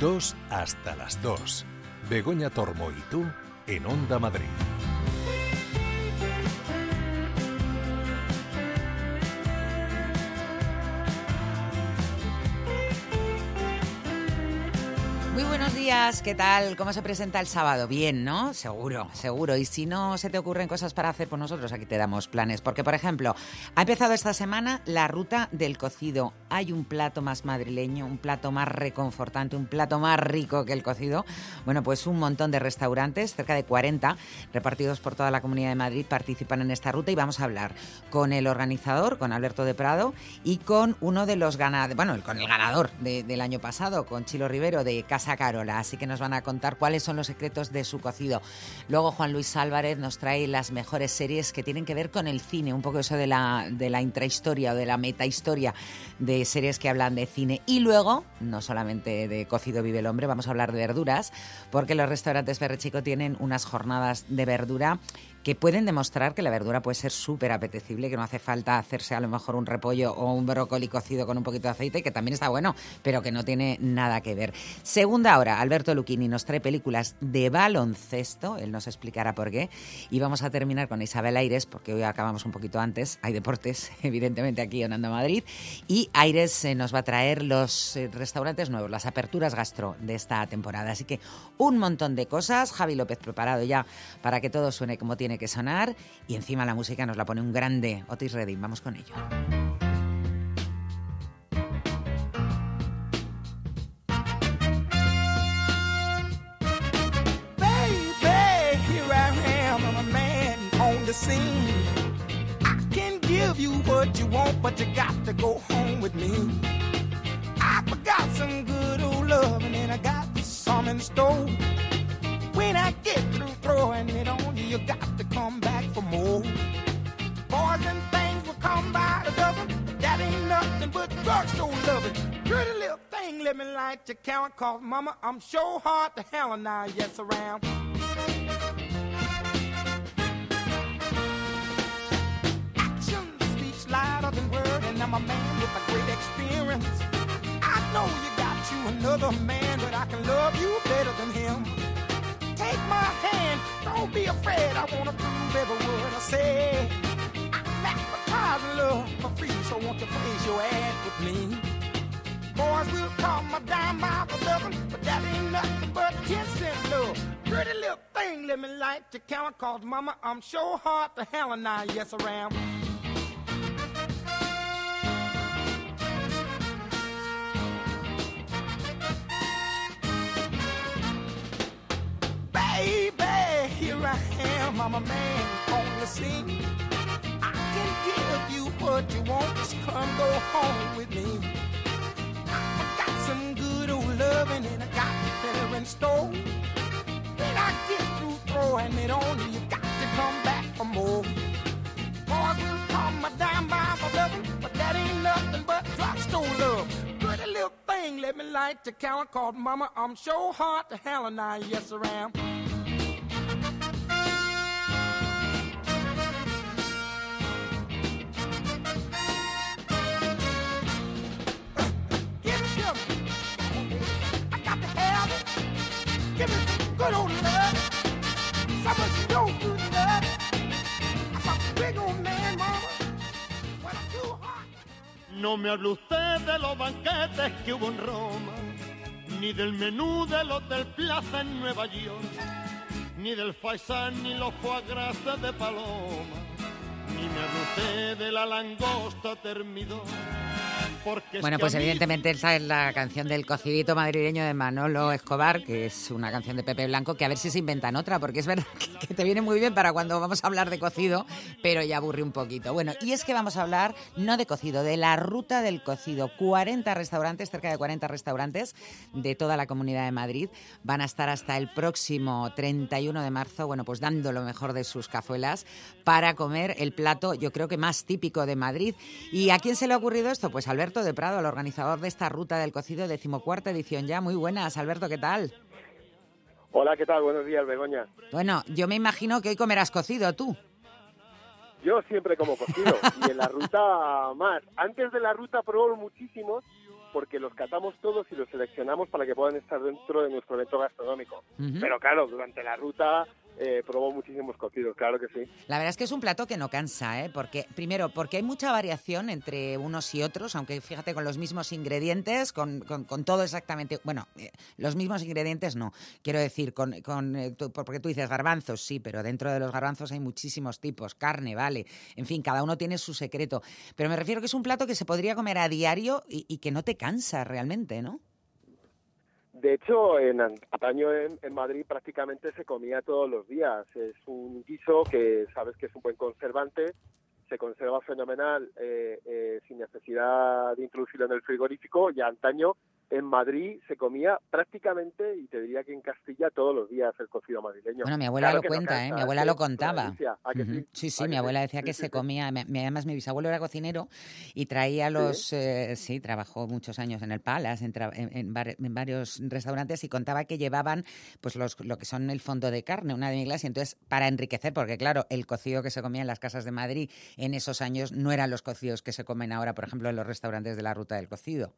2 hasta las 2. Begoña Tormo y tú en Onda Madrid. Días, ¿qué tal? ¿Cómo se presenta el sábado? Bien, ¿no? Seguro, seguro. Y si no se te ocurren cosas para hacer por nosotros, aquí te damos planes. Porque, por ejemplo, ha empezado esta semana la ruta del cocido. Hay un plato más madrileño, un plato más reconfortante, un plato más rico que el cocido. Bueno, pues un montón de restaurantes, cerca de 40, repartidos por toda la Comunidad de Madrid, participan en esta ruta y vamos a hablar con el organizador, con Alberto de Prado, y con uno de los ganadores, bueno, con el ganador de- del año pasado, con Chilo Rivero de Casa Carola. Así que nos van a contar cuáles son los secretos de su cocido. Luego Juan Luis Álvarez nos trae las mejores series que tienen que ver con el cine, un poco eso de la, intrahistoria o de la metahistoria de series que hablan de cine. Y luego, no solamente de cocido vive el hombre, vamos a hablar de verduras, porque los restaurantes Ferrechico tienen unas jornadas de verdura que pueden demostrar que la verdura puede ser súper apetecible, que no hace falta hacerse a lo mejor un repollo o un brócoli cocido con un poquito de aceite, que también está bueno, pero que no tiene nada que ver. Segunda hora, Alberto Lucchini nos trae películas de baloncesto, él nos explicará por qué, y vamos a terminar con Isabel Aires, porque hoy acabamos un poquito antes, hay deportes, evidentemente, aquí en Anda Madrid, y Aires eh, nos va a traer los eh, restaurantes nuevos, las aperturas gastro de esta temporada. Así que un montón de cosas, Javi López preparado ya para que todo suene como tiene que sonar, y encima la música nos la pone un grande Otis Redding, vamos con ello. I can give you what you want, but you got to go home with me. I forgot some good old love, and I got some in store. When I get through throwing it on you, you got to come back for more. Boys and things will come by the dozen, that ain't nothing but drugstore loving. Pretty little thing, let me light your count, cause mama, I'm sure hard to hell and now, yes, around. Action speaks louder than word, and I'm a man with a great experience. I know you got you another man, but I can love you better than him. Take my hand, don't be afraid. I wanna prove every word I say. I'm advertising love for free, so won't you place your ad with me? Boys will call my dime by the dozen, but that ain't nothing but 10 cent love. Pretty little thing, let me light your count, cause mama, I'm sure hard to hell and I, yes, I Baby, here I am, I'm a man on the scene. I can give you what you want, just come go home with me. Let me light your count called mama. I'm so hard to hell and I, yes, I am. Give. I got to have it. Give me some good old love. Some of you don't good No me hable usted de los banquetes que hubo en Roma, ni del menú del Hotel Plaza en Nueva York, ni del faisán ni los foie de Paloma, ni me hable usted de la langosta termidor. Bueno, pues evidentemente esta es la canción del cocidito madrileño de Manolo Escobar, que es una canción de Pepe Blanco, que a ver si se inventan otra, porque es verdad que, que te viene muy bien para cuando vamos a hablar de cocido, pero ya aburre un poquito. Bueno, y es que vamos a hablar no de cocido, de la ruta del cocido. 40 restaurantes, cerca de 40 restaurantes de toda la comunidad de Madrid van a estar hasta el próximo 31 de marzo, bueno, pues dando lo mejor de sus cazuelas para comer el plato, yo creo que más típico de Madrid. ¿Y a quién se le ha ocurrido esto? Pues Alberto de Prado, el organizador de esta ruta del cocido, decimocuarta edición ya. Muy buenas, Alberto, ¿qué tal? Hola, ¿qué tal? Buenos días, Begoña. Bueno, yo me imagino que hoy comerás cocido tú. Yo siempre como cocido y en la ruta más. Antes de la ruta pruebo muchísimos porque los catamos todos y los seleccionamos para que puedan estar dentro de nuestro evento gastronómico. Pero claro, durante la ruta eh, probó muchísimos cocidos, claro que sí. La verdad es que es un plato que no cansa, ¿eh? Porque, primero, porque hay mucha variación entre unos y otros, aunque fíjate, con los mismos ingredientes, con, con- todo exactamente. Bueno, eh, los mismos ingredientes no. Quiero decir, con, con, eh, porque tú dices garbanzos, sí, pero dentro de los garbanzos hay muchísimos tipos. Carne, vale. En fin, cada uno tiene su secreto. Pero me refiero que es un plato que se podría comer a diario y que no te cansa realmente, ¿no? De hecho, en antaño en, en Madrid prácticamente se comía todos los días. Es un guiso que sabes que es un buen conservante, se conserva fenomenal eh, eh, sin necesidad de introducirlo en el frigorífico. Y antaño en Madrid se comía prácticamente, y te diría que en Castilla todos los días el cocido madrileño. Bueno, mi abuela Claro lo no cuenta, ¿eh? Mi abuela lo contaba. delicia. ¿A que Ujú. sí? Sí, sí, ¿A mi abuela decía Sí, que sí, se sí. comía, además mi bisabuelo era cocinero y traía los, eh, sí, trabajó muchos años en el Palace, en, en- en var- en varios restaurantes y contaba que llevaban pues los, lo que son el fondo de carne, una de y entonces para enriquecer, porque claro, el cocido que se comía en las casas de Madrid en esos años no eran los cocidos que se comen ahora, por ejemplo, en los restaurantes de la ruta del cocido.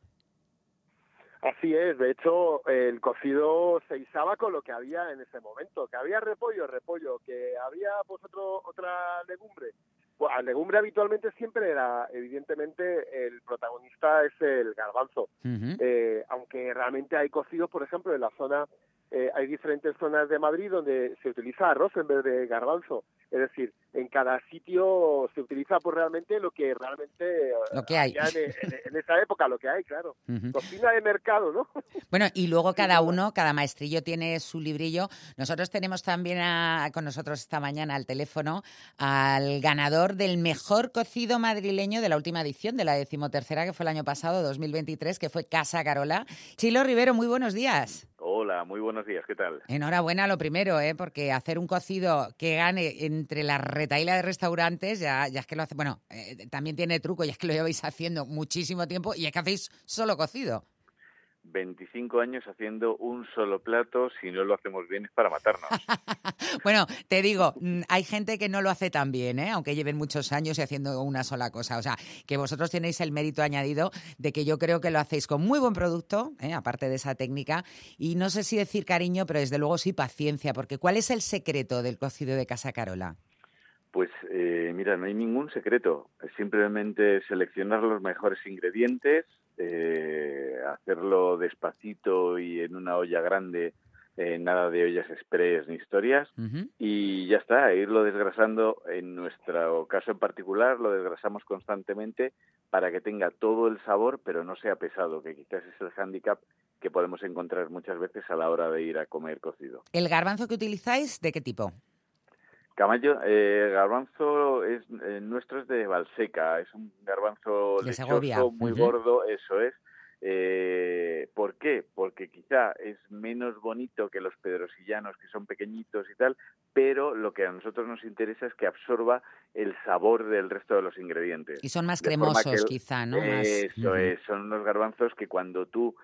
Así es, de hecho el cocido se izaba con lo que había en ese momento, que había repollo, repollo, que había pues otro, otra legumbre. Pues, la legumbre habitualmente siempre era, evidentemente, el protagonista es el garbanzo. Eh, aunque realmente hay cocidos, por ejemplo, en la zona, eh, hay diferentes zonas de Madrid donde se utiliza arroz en vez de garbanzo. Es decir, en cada sitio se utiliza pues realmente lo que realmente eh, Lo que hay. En, en- en esa época, lo que hay, claro. Cocina de mercado, ¿no? Bueno, y luego cada uno, cada maestrillo tiene su librillo. Nosotros tenemos también a- con nosotros esta mañana al teléfono al ganador del mejor cocido madrileño de la última edición, de la decimotercera, que fue el año pasado, 2023, que fue Casa Carola. Chilo Rivero, muy buenos días. Hola, muy buenos días, ¿qué tal? Enhorabuena lo primero, ¿eh? porque hacer un cocido que gane entre la retaila de restaurantes, ya, ya es que lo hace, bueno, eh, también tiene truco, ya es que lo lleváis haciendo muchísimo tiempo y es que hacéis solo cocido. 25 años haciendo un solo plato, si no lo hacemos bien es para matarnos. Bueno, te digo, mm, hay gente que no lo hace tan bien, ¿eh? aunque lleven muchos años y haciendo una sola cosa. O sea, que vosotros tenéis el mérito añadido de que yo creo que lo hacéis con muy buen producto, ¿eh? aparte de esa técnica. Y no sé si decir cariño, pero desde luego sí paciencia, porque ¿cuál es el secreto del cocido de Casa Carola? Pues eh, mira, no hay ningún secreto, es simplemente seleccionar los mejores ingredientes, eh, hacerlo despacito y en una olla grande, eh, nada de ollas express ni historias, y ya está, irlo desgrasando. En nuestro caso en particular, lo desgrasamos constantemente para que tenga todo el sabor, pero no sea pesado, que quizás es el hándicap que podemos encontrar muchas veces a la hora de ir a comer cocido. ¿El garbanzo que utilizáis, de qué tipo? Camayo, eh, garbanzo es eh, nuestro es de Valseca, es un garbanzo De lechoso, muy gordo, eso es. Eh, ¿Por qué? Porque quizá es menos bonito que los pedrosillanos, que son pequeñitos y tal, pero lo que a nosotros nos interesa es que absorba el sabor del resto de los ingredientes. Y son más cremosos, que- quizá, ¿no? Eso es, son unos garbanzos que cuando tú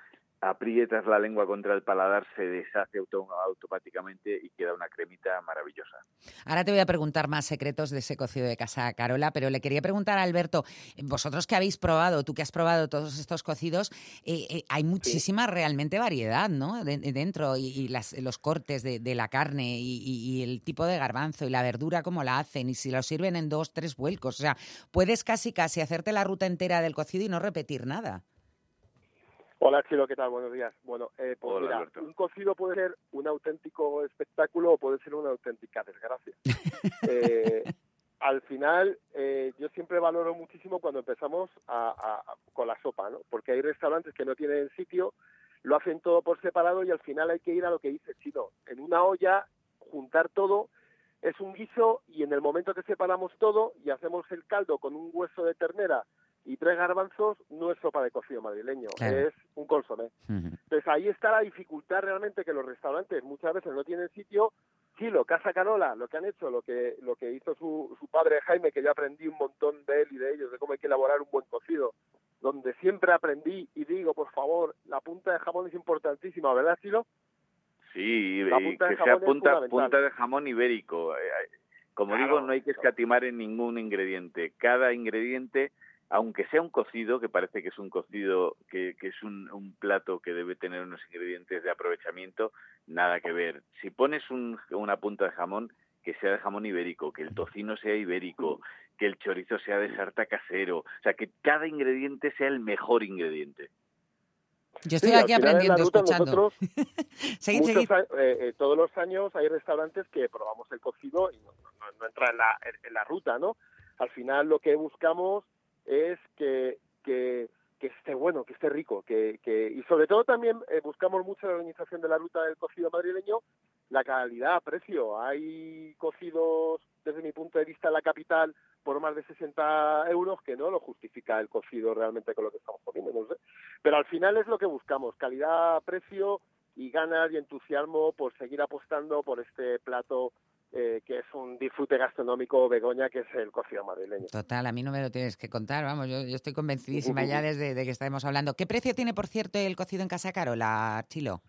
aprietas la lengua contra el paladar se deshace auto- automáticamente y queda una cremita maravillosa. Ahora te voy a preguntar más secretos de ese cocido de casa Carola, pero le quería preguntar a Alberto, vosotros que habéis probado, tú que has probado todos estos cocidos, eh, eh, hay muchísima realmente variedad, ¿no? De- de dentro y, y las- los cortes de, de la carne y, y- y el tipo de garbanzo y la verdura cómo la hacen y si lo sirven en dos, tres vuelcos. O sea, puedes casi casi hacerte la ruta entera del cocido y no repetir nada. Hola, Chilo, ¿qué tal? Buenos días. Bueno, eh, pues Hola, mira, Alberto. un cocido puede ser un auténtico espectáculo o puede ser una auténtica desgracia. Eh, al final, eh, yo siempre valoro muchísimo cuando empezamos a- a- a- con la sopa, ¿no? Porque hay restaurantes que no tienen sitio, lo hacen todo por separado y al final hay que ir a lo que dice Chino. En una olla, juntar todo, es un guiso y en el momento que separamos todo y hacemos el caldo con un hueso de ternera y tres garbanzos, no es sopa de cocido madrileño, Claro. es un consomé. Ujú. Entonces ahí está la dificultad realmente que los restaurantes muchas veces no tienen sitio. Chilo, Casa Carola, lo que han hecho, lo que lo que hizo su, su padre Jaime, que yo aprendí un montón de él y de ellos, de cómo hay que elaborar un buen cocido, donde siempre aprendí y digo, por favor, la punta de jamón es importantísima, ¿verdad, Chilo? Sí, La punta de que sea punta, punta de jamón ibérico. Eh, eh, Como Claro, digo, no hay que escatimar en ningún ingrediente. Cada ingrediente aunque sea un cocido, que parece que es un cocido, que, que es un, un, plato que debe tener unos ingredientes de aprovechamiento, nada que ver. Si pones un, una punta de jamón, que sea de jamón ibérico, que el tocino sea ibérico, que el chorizo sea de sarta casero, o sea, que cada ingrediente sea el mejor ingrediente. Yo estoy sí, aquí aprendiendo, ruta, escuchando. seguid, seguid. Eh, eh, todos los años hay restaurantes que probamos el cocido y no, no, no entra en la, en la, ruta, ¿no? Al final lo que buscamos es que, que, que esté bueno, que esté rico, que, que y sobre todo también eh, buscamos mucho la organización de la ruta del cocido madrileño la calidad, precio. Hay cocidos, desde mi punto de vista, en la capital por más de 60 euros que no lo justifica el cocido realmente con lo que estamos comiendo. No sé. Pero al final es lo que buscamos, calidad, precio y ganas y entusiasmo por seguir apostando por este plato eh, que es un disfrute gastronómico Begoña, que es el cocido madrileño. Total, a mí no me lo tienes que contar, vamos, yo, yo estoy convencidísima ya desde de que estamos hablando. ¿Qué precio tiene, por cierto, el cocido en Casa Carola, Chilo?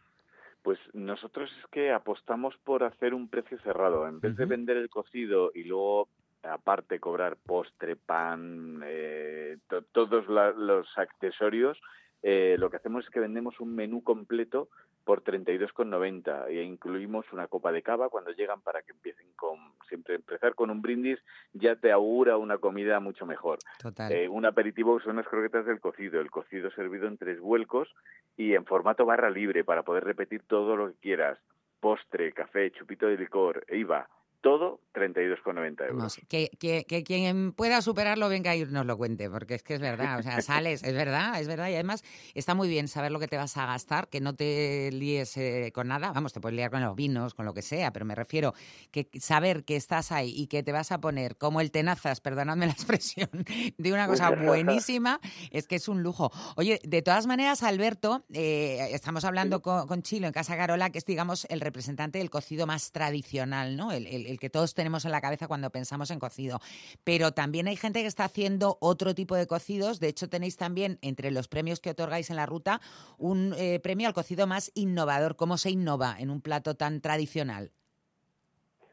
Pues nosotros es que apostamos por hacer un precio cerrado. En vez uh -huh. de vender el cocido y luego aparte cobrar postre, pan, eh, to todos la, los accesorios, eh, lo que hacemos es que vendemos un menú completo por 32,90 e incluimos una copa de cava cuando llegan para que empiecen con siempre empezar con un brindis ya te augura una comida mucho mejor. Total. Eh, un aperitivo son las croquetas del cocido, el cocido servido en tres vuelcos y en formato barra libre para poder repetir todo lo que quieras. Postre, café, chupito de licor, IVA, todo 32,90 euros. No sé, que, que, que, quien pueda superarlo venga y nos lo cuente, porque es que es verdad, o sea, sales, es verdad, es verdad, y además está muy bien saber lo que te vas a gastar, que no te líes eh, con nada, vamos, te puedes liar con los vinos, con lo que sea, pero me refiero que saber que estás ahí y que te vas a poner como el tenazas, perdonadme la expresión, de una cosa buenísima, es que es un lujo. Oye, de todas maneras, Alberto, eh, estamos hablando con, con, Chilo en Casa Carola, que es, digamos, el representante del cocido más tradicional, ¿no? el, el, que todos tenemos en la cabeza cuando pensamos en cocido. Pero también hay gente que está haciendo otro tipo de cocidos. De hecho, tenéis también entre los premios que otorgáis en la ruta un eh, premio al cocido más innovador. ¿Cómo se innova en un plato tan tradicional?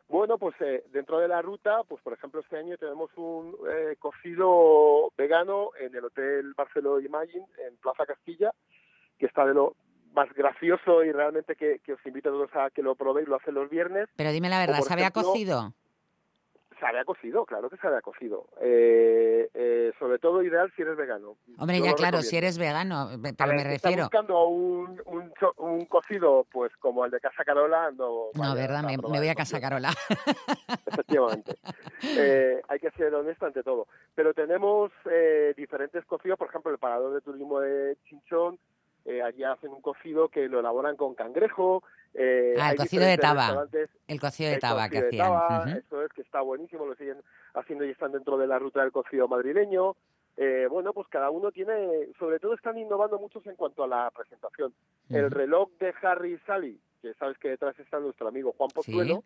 Bueno, pues eh, dentro de la ruta, pues por ejemplo este año tenemos un eh, cocido vegano en el Hotel Barceló Imagine en Plaza Castilla, que está de lo más gracioso y realmente que, que, os invito a todos a que lo probéis, lo hacen los viernes. Pero dime la verdad, ¿sabe a cocido? Sabe a cocido, claro que sabe a cocido. Eh, eh, sobre todo ideal si eres vegano. Hombre, Yo ya claro, si eres vegano, pero ver, me refiero. buscando un, un, un, cocido pues como el de Casa Carola, no. No, verdad, me, me, voy a Casa Carola. Efectivamente. eh, hay que ser honesto ante todo. Pero tenemos eh, diferentes cocidos, por ejemplo, el parador de turismo de Chinchón, eh, allí hacen un cocido que lo elaboran con cangrejo. Eh, ah, el cocido de taba. El cocido de taba que hacían. Uh -huh. Eso es, que está buenísimo, lo siguen haciendo y están dentro de la ruta del cocido madrileño. Eh, bueno, pues cada uno tiene, sobre todo están innovando muchos en cuanto a la presentación. Uh -huh. El reloj de Harry Sally, que sabes que detrás está nuestro amigo Juan Pozuelo, ¿Sí?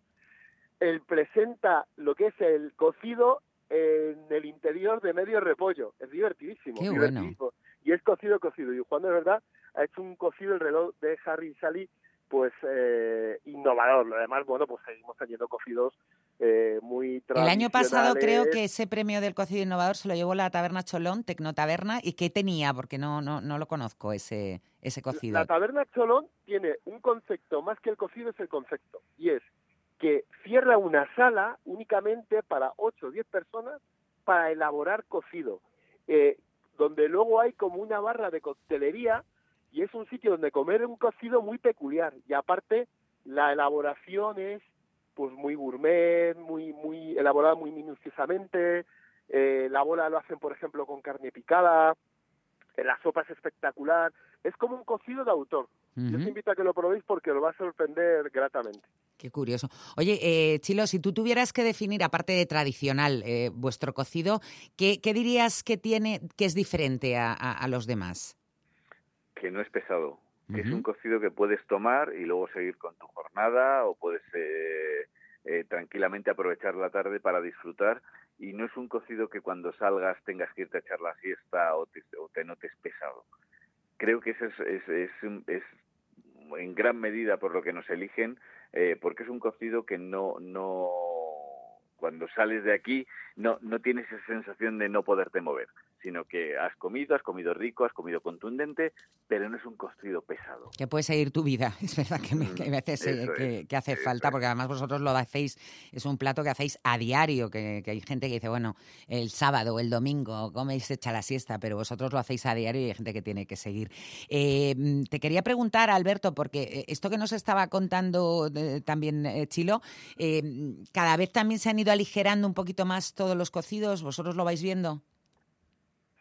él presenta lo que es el cocido en el interior de medio repollo. Es divertidísimo. Qué divertidísimo. Bueno. Y es cocido, cocido. Y Juan de verdad ha hecho un cocido el reloj de Harry Sally pues eh, innovador. Lo demás, bueno, pues seguimos teniendo cocidos eh, muy El año pasado creo que ese premio del cocido innovador se lo llevó la Taberna Cholón, Tecnotaberna, ¿y qué tenía? Porque no, no, no lo conozco ese, ese cocido. La, Taberna Cholón tiene un concepto, más que el cocido es el concepto, y es que cierra una sala únicamente para 8 o 10 personas para elaborar cocido, eh, donde luego hay como una barra de coctelería y es un sitio donde comer un cocido muy peculiar y aparte la elaboración es pues muy gourmet, muy muy elaborada muy minuciosamente, eh, la bola lo hacen por ejemplo con carne picada, eh, la sopa es espectacular, es como un cocido de autor. Uh -huh. Yo os invito a que lo probéis porque lo va a sorprender gratamente. Qué curioso. Oye, eh, Chilo, si tú tuvieras que definir, aparte de tradicional, eh, vuestro cocido, ¿qué, ¿qué, dirías que tiene, que es diferente a, a, a los demás? Que no es pesado, uh -huh. es un cocido que puedes tomar y luego seguir con tu jornada o puedes eh, eh, tranquilamente aprovechar la tarde para disfrutar y no es un cocido que cuando salgas tengas que irte a echar la siesta o te, o te notes pesado. Creo que eso es, es, es, es, en gran medida por lo que nos eligen, eh, porque es un cocido que no, no, cuando sales de aquí no, no tienes esa sensación de no poderte mover sino que has comido, has comido rico, has comido contundente, pero no es un cocido pesado. Que puede seguir tu vida, es verdad que, me, que a veces eh, que, hace falta, porque además vosotros lo hacéis, es un plato que hacéis a diario, que, hay gente que dice, bueno, el sábado, o el domingo, coméis hecha la siesta, pero vosotros lo hacéis a diario y hay gente que tiene que seguir. Eh, te quería preguntar, Alberto, porque eh, esto que nos estaba contando también Chilo, cada vez también se han ido aligerando un poquito más todos los cocidos, ¿vosotros lo vais viendo?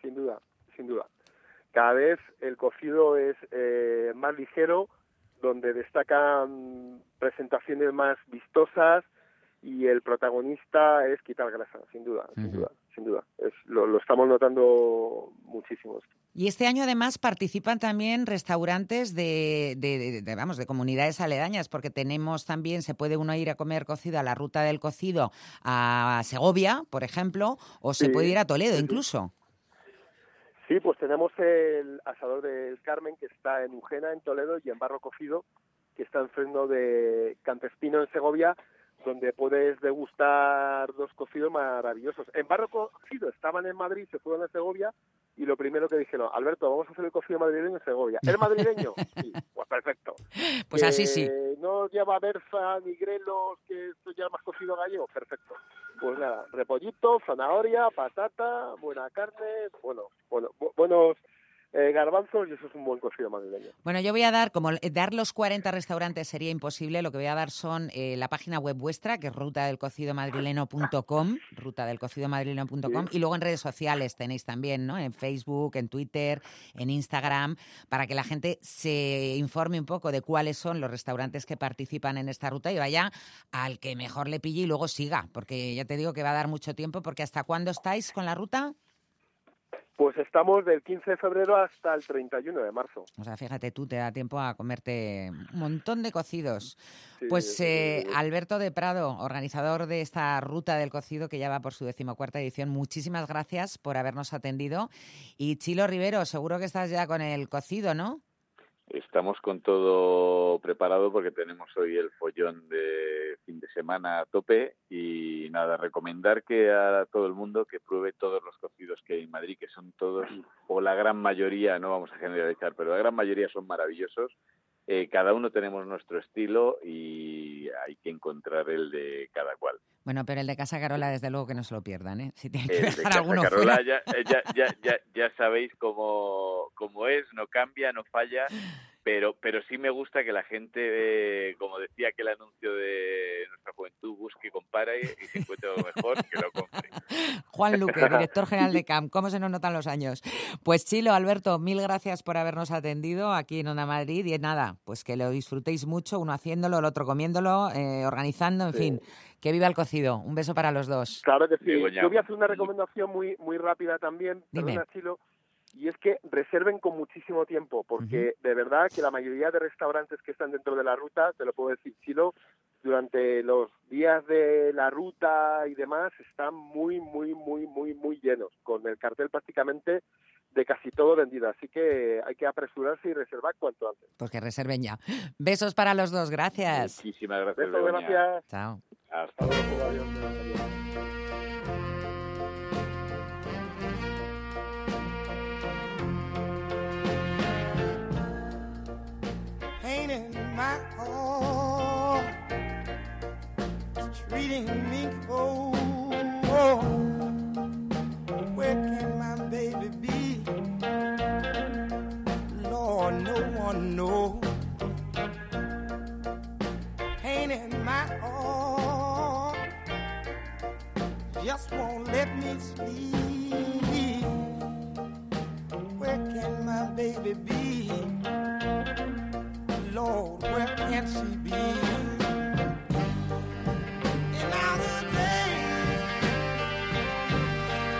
Sin duda, sin duda. Cada vez el cocido es eh, más ligero, donde destacan presentaciones más vistosas y el protagonista es quitar grasa, sin duda, sin duda, sin duda. Es, lo, estamos notando muchísimo. Y este año además participan también restaurantes de, de, vamos, de comunidades aledañas, porque tenemos también, se puede uno ir a comer cocido a la ruta del cocido a Segovia, por ejemplo, o se puede ir a Toledo incluso. Sí, pues tenemos el asador del Carmen que está en Ujena, en Toledo, y en Barro Cocido, que está en freno de Cantespino, en Segovia, donde puedes degustar dos cocidos maravillosos. En Barro Cocido estaban en Madrid, se fueron a Segovia, y lo primero que dijeron, Alberto, vamos a hacer el cocido madrileño en Segovia. ¿El madrileño? Sí, pues perfecto. Pues así sí. No lleva berza ni grelos, que esto ya más cocido gallego, perfecto. Pues nada, repollito, zanahoria, patata, buena carne, bueno, bueno, buenos eh, garbanzos y eso es un buen cocido madrileño. Bueno, yo voy a dar, como dar los 40 restaurantes sería imposible, lo que voy a dar son eh, la página web vuestra, que es rutadelcocidomadrileno.com, rutadelcocidomadrileno.com, y luego en redes sociales tenéis también, ¿no? En Facebook, en Twitter, en Instagram, para que la gente se informe un poco de cuáles son los restaurantes que participan en esta ruta y vaya al que mejor le pille y luego siga, porque ya te digo que va a dar mucho tiempo, porque ¿hasta cuándo estáis con la ruta? Pues estamos del 15 de febrero hasta el 31 de marzo. O sea, fíjate tú, te da tiempo a comerte un montón de cocidos. pues eh, Alberto de Prado, organizador de esta ruta del cocido que ya va por su decimocuarta edición, muchísimas gracias por habernos atendido. Y Chilo Rivero, seguro que estás ya con el cocido, ¿no? Estamos con todo preparado porque tenemos hoy el follón de fin de semana a tope y nada, recomendar que a todo el mundo que pruebe todos los cocidos que hay en Madrid, que son todos, o la gran mayoría, no vamos a generalizar, pero la gran mayoría son maravillosos. Eh, cada uno tenemos nuestro estilo y hay que encontrar el de cada cual. Bueno, pero el de Casa Carola, desde luego que no se lo pierdan, ¿eh? Si tiene que dejar de Casa Carola, ya, ya, ya, ya, sabéis cómo, cómo es, no cambia, no falla pero pero sí me gusta que la gente, eh, como decía aquel anuncio de nuestra juventud, busque, compare y si encuentre lo mejor, que lo compre. Juan Luque, director general de CAM, ¿cómo se nos notan los años? Pues Chilo, Alberto, mil gracias por habernos atendido aquí en Onda Madrid y nada, pues que lo disfrutéis mucho, uno haciéndolo, el otro comiéndolo, eh, organizando, en fin. Que viva el cocido. Un beso para los dos. Claro que sí. Yo voy a hacer una recomendación muy muy rápida también. Dime. Chilo y es que reserven con muchísimo tiempo, porque de verdad que la mayoría de restaurantes que están dentro de la ruta, te lo puedo decir, Chilo, durante los días de la ruta y demás están muy, muy, muy, muy, muy llenos, con el cartel prácticamente de casi todo vendido. Así que hay que apresurarse y reservar cuanto antes. Porque reserven ya. Besos para los dos, gracias. Muchísimas gracias. Besos, gracias. Chao. Hasta luego. Adiós. My heart treating me cold. Where can my baby be? Lord, no one knows. Pain in my heart just won't let me sleep. Where can my baby be? Lord, where can she be? And now the days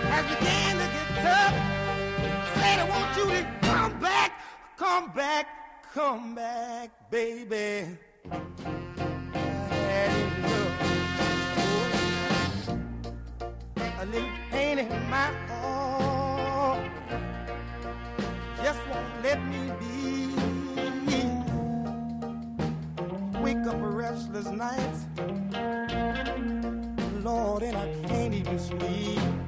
has began to get tough. Said I want you to come back, come back, come back, baby. a little pain in my up restless nights. Lord, and I can't even sleep.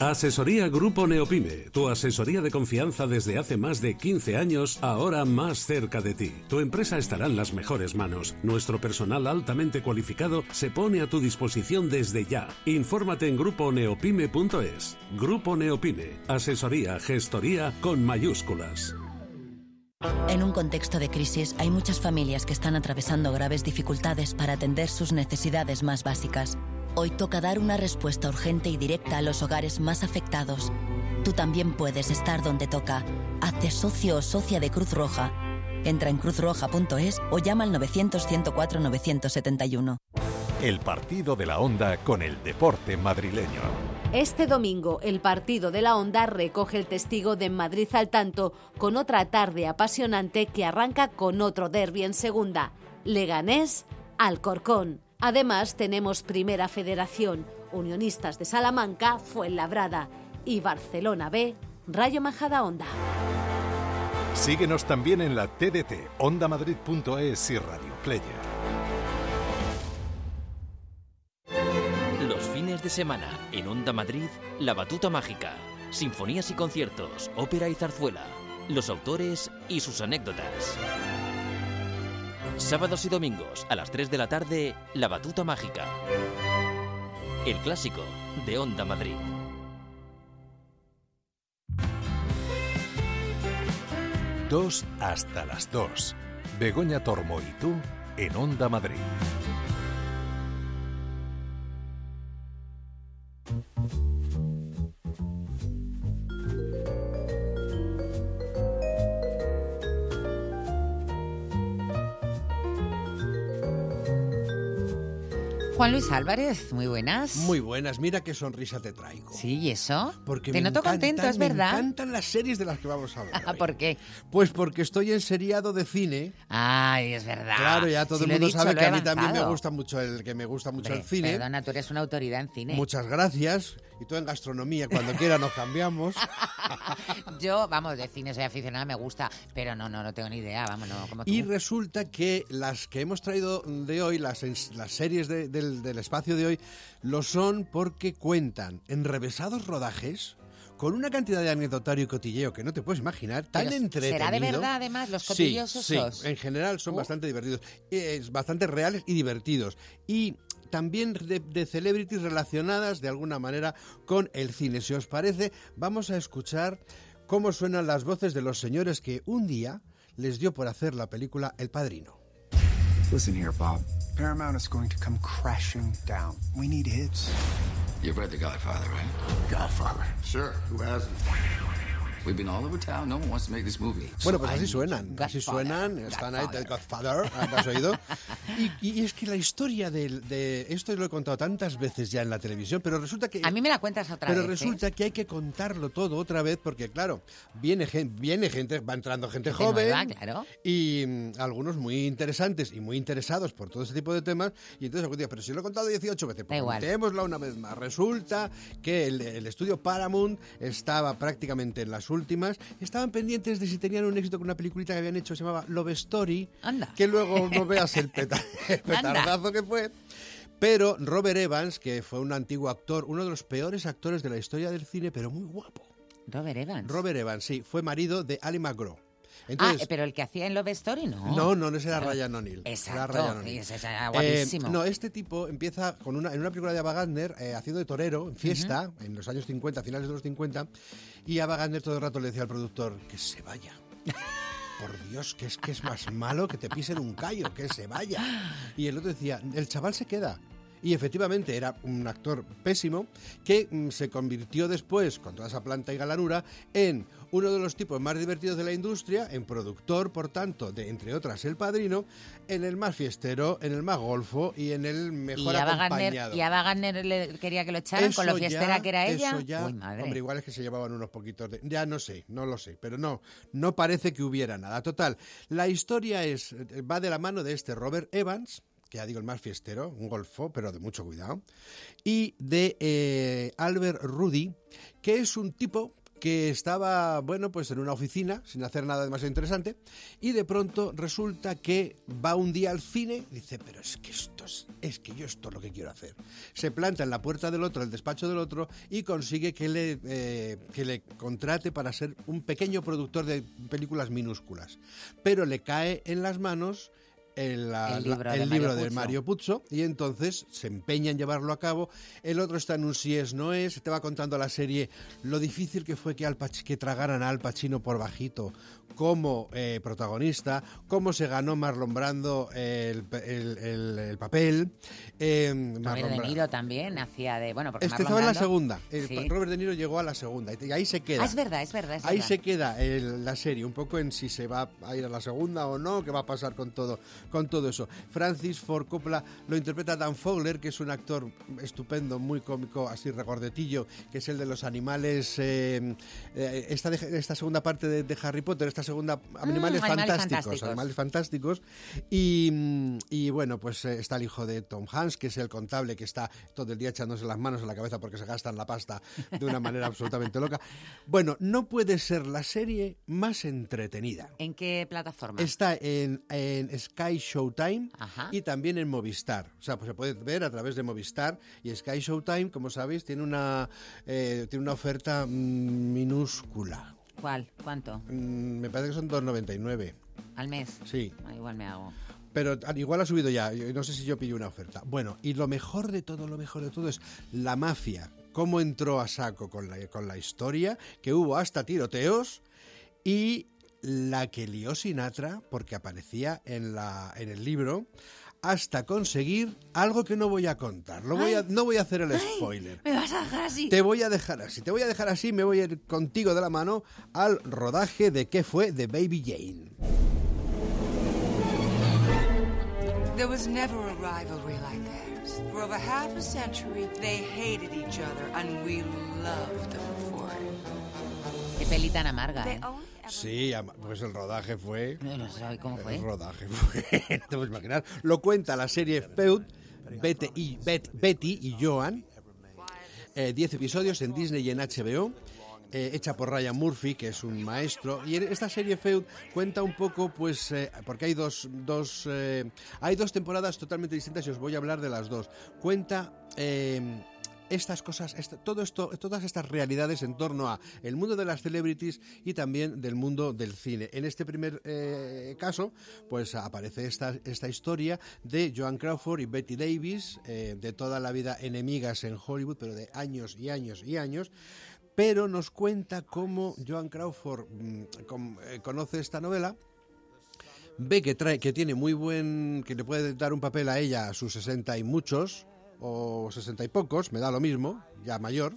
Asesoría Grupo Neopime, tu asesoría de confianza desde hace más de 15 años, ahora más cerca de ti. Tu empresa estará en las mejores manos. Nuestro personal altamente cualificado se pone a tu disposición desde ya. Infórmate en gruponeopime.es. Grupo Neopime, asesoría, gestoría con mayúsculas. En un contexto de crisis hay muchas familias que están atravesando graves dificultades para atender sus necesidades más básicas. Hoy toca dar una respuesta urgente y directa a los hogares más afectados. Tú también puedes estar donde toca. Hazte socio o socia de Cruz Roja. Entra en cruzroja.es o llama al 900-104-971. El partido de la onda con el deporte madrileño. Este domingo, el partido de la Onda recoge el testigo de Madrid al tanto con otra tarde apasionante que arranca con otro derby en segunda. Leganés, Alcorcón. Además, tenemos Primera Federación, Unionistas de Salamanca, Fuenlabrada y Barcelona B, Rayo Majada Onda. Síguenos también en la TDT, ondamadrid.es y Radio Player. Los fines de semana en Onda Madrid, La Batuta Mágica, sinfonías y conciertos, ópera y zarzuela, los autores y sus anécdotas. Sábados y domingos a las 3 de la tarde, La Batuta Mágica. El clásico de Onda Madrid. Dos hasta las dos. Begoña Tormo y tú en Onda Madrid. Juan Luis Álvarez, muy buenas. Muy buenas, mira qué sonrisa te traigo. Sí, ¿y eso? Porque Te me noto contento, es verdad. Me encantan las series de las que vamos a hablar. ¿Por qué? Pues porque estoy en seriado de cine. Ay, es verdad. Claro, ya todo Sí, el mundo dicho, sabe que a mí también me gusta mucho el que me gusta mucho Hombre, el cine. Perdona, tú eres una autoridad en cine. Muchas gracias. Y tú en gastronomía, cuando quiera nos cambiamos. Yo, vamos, de cine soy aficionada, me gusta, pero no, no, no tengo ni idea, vamos, no, como tú. Y resulta que las que hemos traído de hoy, las, las series de- del, del espacio de hoy, lo son porque cuentan enrevesados rodajes con una cantidad de anecdotario y cotilleo que no te puedes imaginar, tan Pero, entretenido. ¿Será de verdad, además, los Sí, cotillos sí, esos? en general son Uh. bastante divertidos, es bastante reales y divertidos. Y también de, de celebrities relacionadas de alguna manera con el cine. Si os parece, vamos a escuchar cómo suenan las voces de los señores que un día les dio por hacer la película El Padrino. Listen here, Bob. Paramount is going to come crashing down. We need hits. You've read The Godfather, right? Godfather. Sure. Who hasn't? We've been all over town. No one wants to make this movie. Bueno, pues así suenan, así suenan, están ahí, The Godfather, ¿te has oído? Y, y es que la historia del- de, esto lo he contado tantas veces ya en la televisión, pero resulta que... A mí me la cuentas otra Pero vez. ¿eh? resulta que hay que contarlo todo otra vez porque, claro, viene, viene gente, va entrando gente joven nueva, claro. y mm, algunos muy interesantes y muy interesados por todo ese tipo de temas. Y entonces algún día, pero si lo he contado 18 veces, pues igual. contémoslo una vez más. Resulta que el, el estudio Paramount estaba prácticamente en las últimas. Estaban pendientes de si tenían un éxito con una peliculita que habían hecho, se llamaba Love Story. Anda. Que luego no veas el, peta- el petardazo que fue. Pero Robert Evans, que fue un antiguo actor, uno de los peores actores de la historia del cine, pero muy guapo. Robert Evans. Robert Evans, sí, fue marido de Ali McGraw. ah, Entonces, pero el que hacía en Love Story, no. no, no, no ese era. Ryan O'Neill. Era Exacto, Ryan O'Neill. ese era Eh, guapísimo. no, este tipo empieza con una, en una película de Ava Gardner eh, haciendo de torero en fiesta en los años 50, finales de los 50, y Ava Gardner todo el rato le decía al productor que se vaya. Por Dios, que es que es más malo que te pisen un callo, que se vaya. Y el otro decía, el chaval se queda. Y efectivamente era un actor pésimo que mm, se convirtió después, con toda esa planta y galanura, en uno de los tipos más divertidos de la industria, en productor, por tanto, de entre otras El Padrino, en el más fiestero, en el más golfo y en el mejor y acompañado. Gardner, y Ava Gardner le quería que lo echaran con lo Eso fiestera ya- que era ella. eso ya, Uy, madre. hombre, igual es que se llevaban unos poquitos de... Ya no sé, no lo sé, pero no, no parece que hubiera nada. Total, la historia es va de la mano de este Robert Evans, que ya digo el más fiestero, un golfo, pero de mucho cuidado, y de eh, Albert Rudy, que es un tipo que estaba, bueno, pues en una oficina, sin hacer nada demasiado interesante, y de pronto resulta que va un día al cine, dice, pero es que esto es, es que yo esto es lo que quiero hacer. Se planta en la puerta del otro, el despacho del otro, y consigue que le, eh, que le contrate para ser un pequeño productor de películas minúsculas. Pero le cae en las manos el, la- El libro la- de Mario de Puzo. Mario Puzo y entonces se empeña en llevarlo a cabo. El otro está en un si es no es, te va contando la serie lo difícil que fue que, Al que tragaran a Al Pacino por bajito como eh, protagonista, cómo se ganó Marlon Brando el, el- el- el papel. eh, Robert Marlon De Niro también hacía de... Bueno, porque Este Marlon estaba en la segunda. El Sí. Robert De Niro llegó a la segunda y ahí se queda. Ah, es verdad, es verdad, es Ahí verdad. se queda la serie, un poco en si se va a ir a la segunda o no, qué va a pasar con todo, con todo eso. Francis Ford Coppola lo interpreta Dan Fogler, que es un actor estupendo, muy cómico, así recordetillo, que es el de los animales, eh, eh, esta, esta segunda parte de, de Harry Potter, esta segunda, animales, Animales fantásticos, fantásticos. animales fantásticos. Y, mm, y bueno, pues eh, está el hijo de Tom Hanks, que es el contable que está todo el día echándose las manos en la cabeza porque se gastan la pasta de una manera absolutamente loca. Bueno, no puede ser la serie más entretenida. ¿En qué plataforma? Está en, en Sky Showtime Ajá. y también en Movistar. O sea, pues se puede ver a través de Movistar. Y Sky Showtime, como sabéis, tiene una, eh, tiene una oferta mm, minúscula. ¿Cuál? ¿Cuánto? Mm, me parece que son 2,99. ¿Al mes? Sí. Ah, igual me hago. Pero al igual ha subido ya. Yo no sé si yo pillo una oferta. Bueno, y lo mejor de todo, lo mejor de todo es la mafia. Cómo entró a saco con la, con la historia, que hubo hasta tiroteos y la que lió Sinatra, porque aparecía en, la, en el libro, hasta conseguir algo que no voy a contar. Lo voy a, no voy a hacer el spoiler. ¿Me vas a dejar así? Te voy a dejar así, te voy a dejar así, me voy a ir contigo de la mano al rodaje de qué fue de Baby Jane. There was never a rivalry like theirs. For over half a century, they hated each other, and we loved them for it. Qué peli tan amarga, They ¿eh? Sí, pues el rodaje fue... No, no sé cómo fue. El rodaje fue... no te puedes imaginar. Lo cuenta la serie Feud, Betty y, Bet- Betty y Joan. Eh, Diez episodios en Disney y en HBO. eh, hecha por Ryan Murphy, que es un maestro. Y en esta serie Feud cuenta un poco, pues, eh, porque hay dos, dos, eh, hay dos temporadas totalmente distintas y os voy a hablar de las dos. Cuenta eh, estas cosas, todo esto, todas estas realidades en torno a el mundo de las celebrities y también del mundo del cine. En este primer eh, caso, pues aparece esta, esta historia de Joan Crawford y Betty Davis, eh, de toda la vida enemigas en Hollywood, pero de años y años y años. Pero nos cuenta cómo Joan Crawford mm, eh, conoce esta novela ve que trae que tiene muy buen que le puede dar un papel a ella a sus sesenta y muchos o sesenta y pocos me da lo mismo ya mayor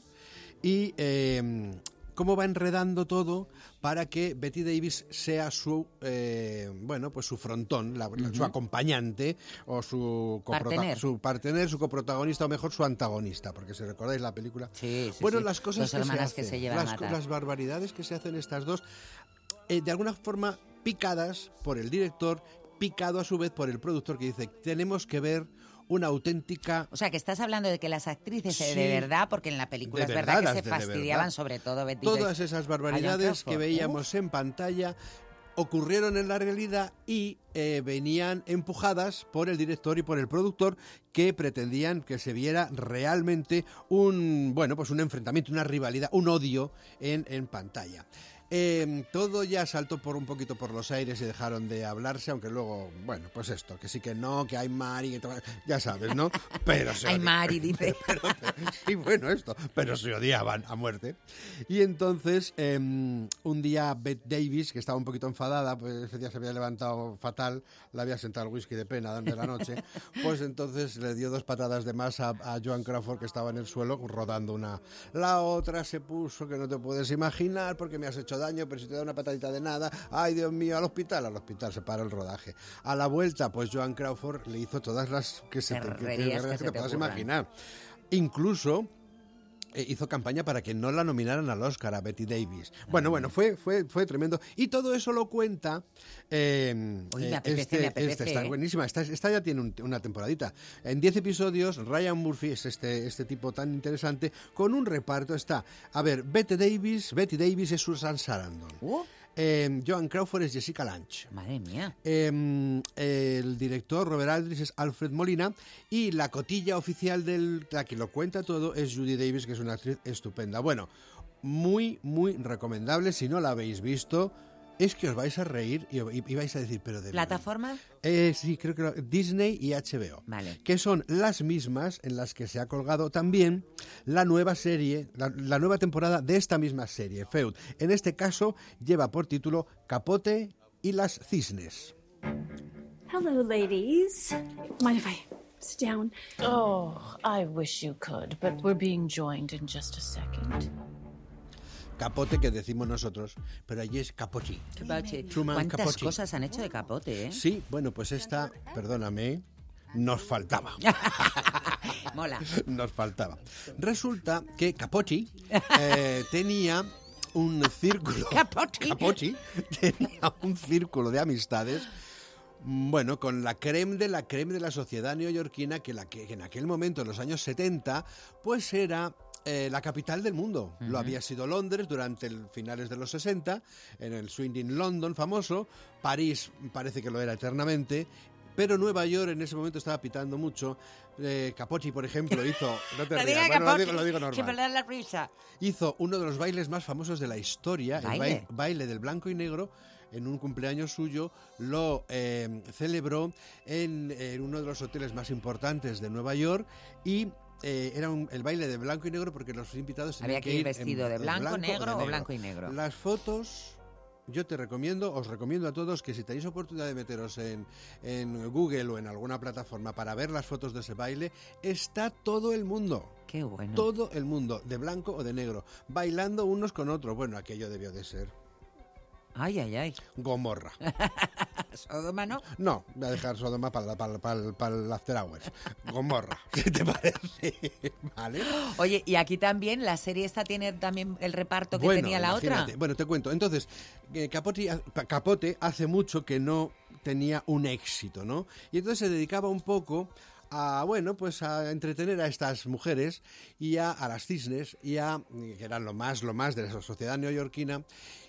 y eh, cómo va enredando todo para que Betty Davis sea su eh, bueno pues su frontón la- su acompañante o su coprota- Partener. su partener su coprotagonista o mejor su antagonista porque si recordáis la película Sí, sí, bueno sí. las cosas Dos que hermanas se que se llevan matar. las barbaridades que se hacen estas dos eh, de alguna forma picadas por el director, picado a su vez por el productor que dice, tenemos que ver una auténtica... O sea, que estás hablando de que las actrices eh, Sí. de verdad, porque en la película es verdad, que se fastidiaban, sobre todo Betty Todas esas barbaridades que veíamos en pantalla ocurrieron en la realidad y eh, venían empujadas por el director y por el productor que pretendían que se viera realmente un bueno pues un enfrentamiento, una rivalidad, un odio en, en pantalla. Eh, todo ya saltó por un poquito por los aires y dejaron de hablarse, aunque luego, bueno, pues esto, que sí que no, que hay Mari, que ya sabes, ¿no? Pero se Ay, odi- Mari, dice. y bueno, esto, pero se odiaban a muerte. Y entonces, eh, un día Bette Davis, que estaba un poquito enfadada, pues ese día se había levantado fatal, le había sentado el whisky de pena de la noche, pues entonces le dio dos patadas de más a, a Joan Crawford, que estaba en el suelo rodando una. La otra se puso, que no te puedes imaginar, porque me has hecho daño, pero si te da una patadita de nada, ay Dios mío, al hospital, al hospital se paró el rodaje. A la vuelta, pues Joan Crawford le hizo todas las que se te, que- que- que que te puedas imaginar. Incluso hizo campaña para que no la nominaran al Oscar a Betty Davis. Bueno, bueno, fue, fue, fue tremendo. Y todo eso lo cuenta. eh, Uy, me eh, apetece, este- me apetece, esta está ¿eh? buenísima. Esta, esta ya tiene un- una temporadita. En 10 episodios, Ryan Murphy es este, este tipo tan interesante. Con un reparto está. A ver, Betty Davis. Betty Davis es Susan Sarandon. Eh, Joan Crawford es Jessica Lange. Madre mía. Eh, el director Robert Aldrich es Alfred Molina y la cotilla oficial de la que lo cuenta todo es Judy Davis, que es una actriz estupenda. Bueno, muy, muy recomendable. Si no la habéis visto, es que os vais a reír y, y- y vais a decir, pero de ¿Plataforma? eh, sí, creo que lo- Disney y HBO. Vale. Que son las mismas en las que se ha colgado también la nueva serie, la, la nueva temporada de esta misma serie, Feud. En este caso lleva por título Capote y las cisnes. Hello, ladies. Mind if I sit down? Oh, I wish you could, but we're being joined in just a second. Capote que decimos nosotros, pero allí es Capochi. Truman ¿Cuántas Capote. cosas han hecho de capote, eh? Sí, bueno, pues esta, perdóname, nos faltaba. Mola. Nos faltaba. Resulta que Capochi eh, tenía un círculo. Capochi. tenía un círculo de amistades. Bueno, con la creme de la creme de la sociedad neoyorquina, que, la, que en aquel momento, en los años 70, pues era eh, la capital del mundo. Lo había sido Londres durante el finales de los 60, en el Swinging London famoso. París parece que lo era eternamente. Pero Nueva York en ese momento estaba pitando mucho. Eh, Capochi, por ejemplo, hizo. No te rías, bueno, lo digo, lo digo normal da la risa. hizo uno de los bailes más famosos de la historia, el baile del blanco y negro. En un cumpleaños suyo lo eh, celebró en, en uno de los hoteles más importantes de Nueva York y eh, era un- el baile de blanco y negro porque los invitados Había tenían que que ir en- vestido de blanco, o negro o blanco y negro. Las fotos yo te recomiendo, os recomiendo a todos que si tenéis oportunidad de meteros en, en Google o en alguna plataforma para ver las fotos de ese baile, está todo el mundo. Qué bueno. Todo el mundo, de blanco o de negro, bailando unos con otros. Bueno, aquello debió de ser. Ay, ay, ay. Gomorra. ¿Sodoma no? No, voy a dejar Sodoma para, para, para, para el After Hours. Gomorra. ¿Qué te parece? ¿Vale? Oye, y aquí también la serie esta tiene también el reparto que Bueno, tenía la otra. Bueno, te cuento. Entonces, eh, Capote, Capote hace mucho que no tenía un éxito, ¿no? Y entonces se dedicaba un poco a, bueno, pues a entretener a estas mujeres y a, a las cisnes y a, que eran lo más, lo más de la sociedad neoyorquina,